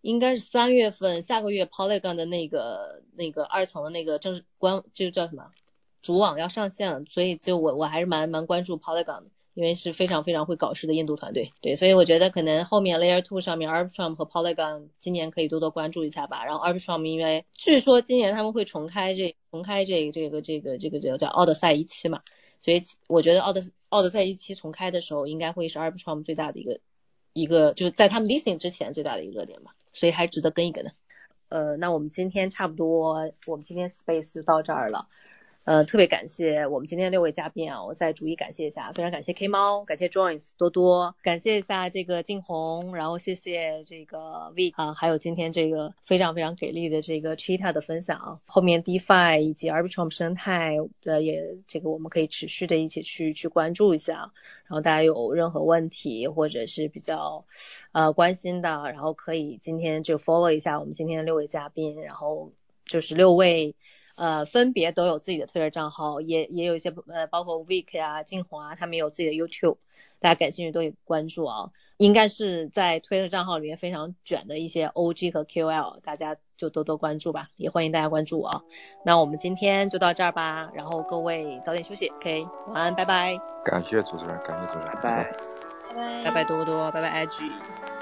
应该是三月份下个月 Polygon 的那个那个二层的那个正式官就叫什么？主网要上线了，所以就我我还是蛮蛮关注 Polygon 的。因为是非常非常会搞事的印度团队，对，所以我觉得可能后面 Layer Two 上面 Arbitrum 和 Polygon 今年可以多多关注一下吧。然后 Arbitrum 因为据说今年他们会重开这重开这这个这个这个叫叫奥德赛一期嘛，所以我觉得奥德奥德赛一期重开的时候，应该会是 Arbitrum 最大的一个一个就是在他们 listing 之前最大的一个热点吧，所以还值得跟一跟的。呃，那我们今天差不多，我们今天 Space 就到这儿了。呃，特别感谢我们今天六位嘉宾啊，我再逐一感谢一下，非常感谢 K 猫，感谢 Joins 多多，感谢一下这个静红，然后谢谢这个 V 啊，还有今天这个非常非常给力的这个 Chita 的分享，后面 DeFi 以及 Arbitrum 生态的也这个我们可以持续的一起去去关注一下，然后大家有任何问题或者是比较呃关心的，然后可以今天就 follow 一下我们今天的六位嘉宾，然后就是六位。呃，分别都有自己的 Twitter 账号，也也有一些呃，包括 Week 啊、静红啊，他们有自己的 YouTube，大家感兴趣都可以关注啊。应该是在 Twitter 账号里面非常卷的一些 OG 和 QL，大家就多多关注吧，也欢迎大家关注我啊。那我们今天就到这儿吧，然后各位早点休息，OK，晚安，拜拜。感谢主持人，感谢主持人，拜拜，拜拜，拜拜多多，拜拜 IG。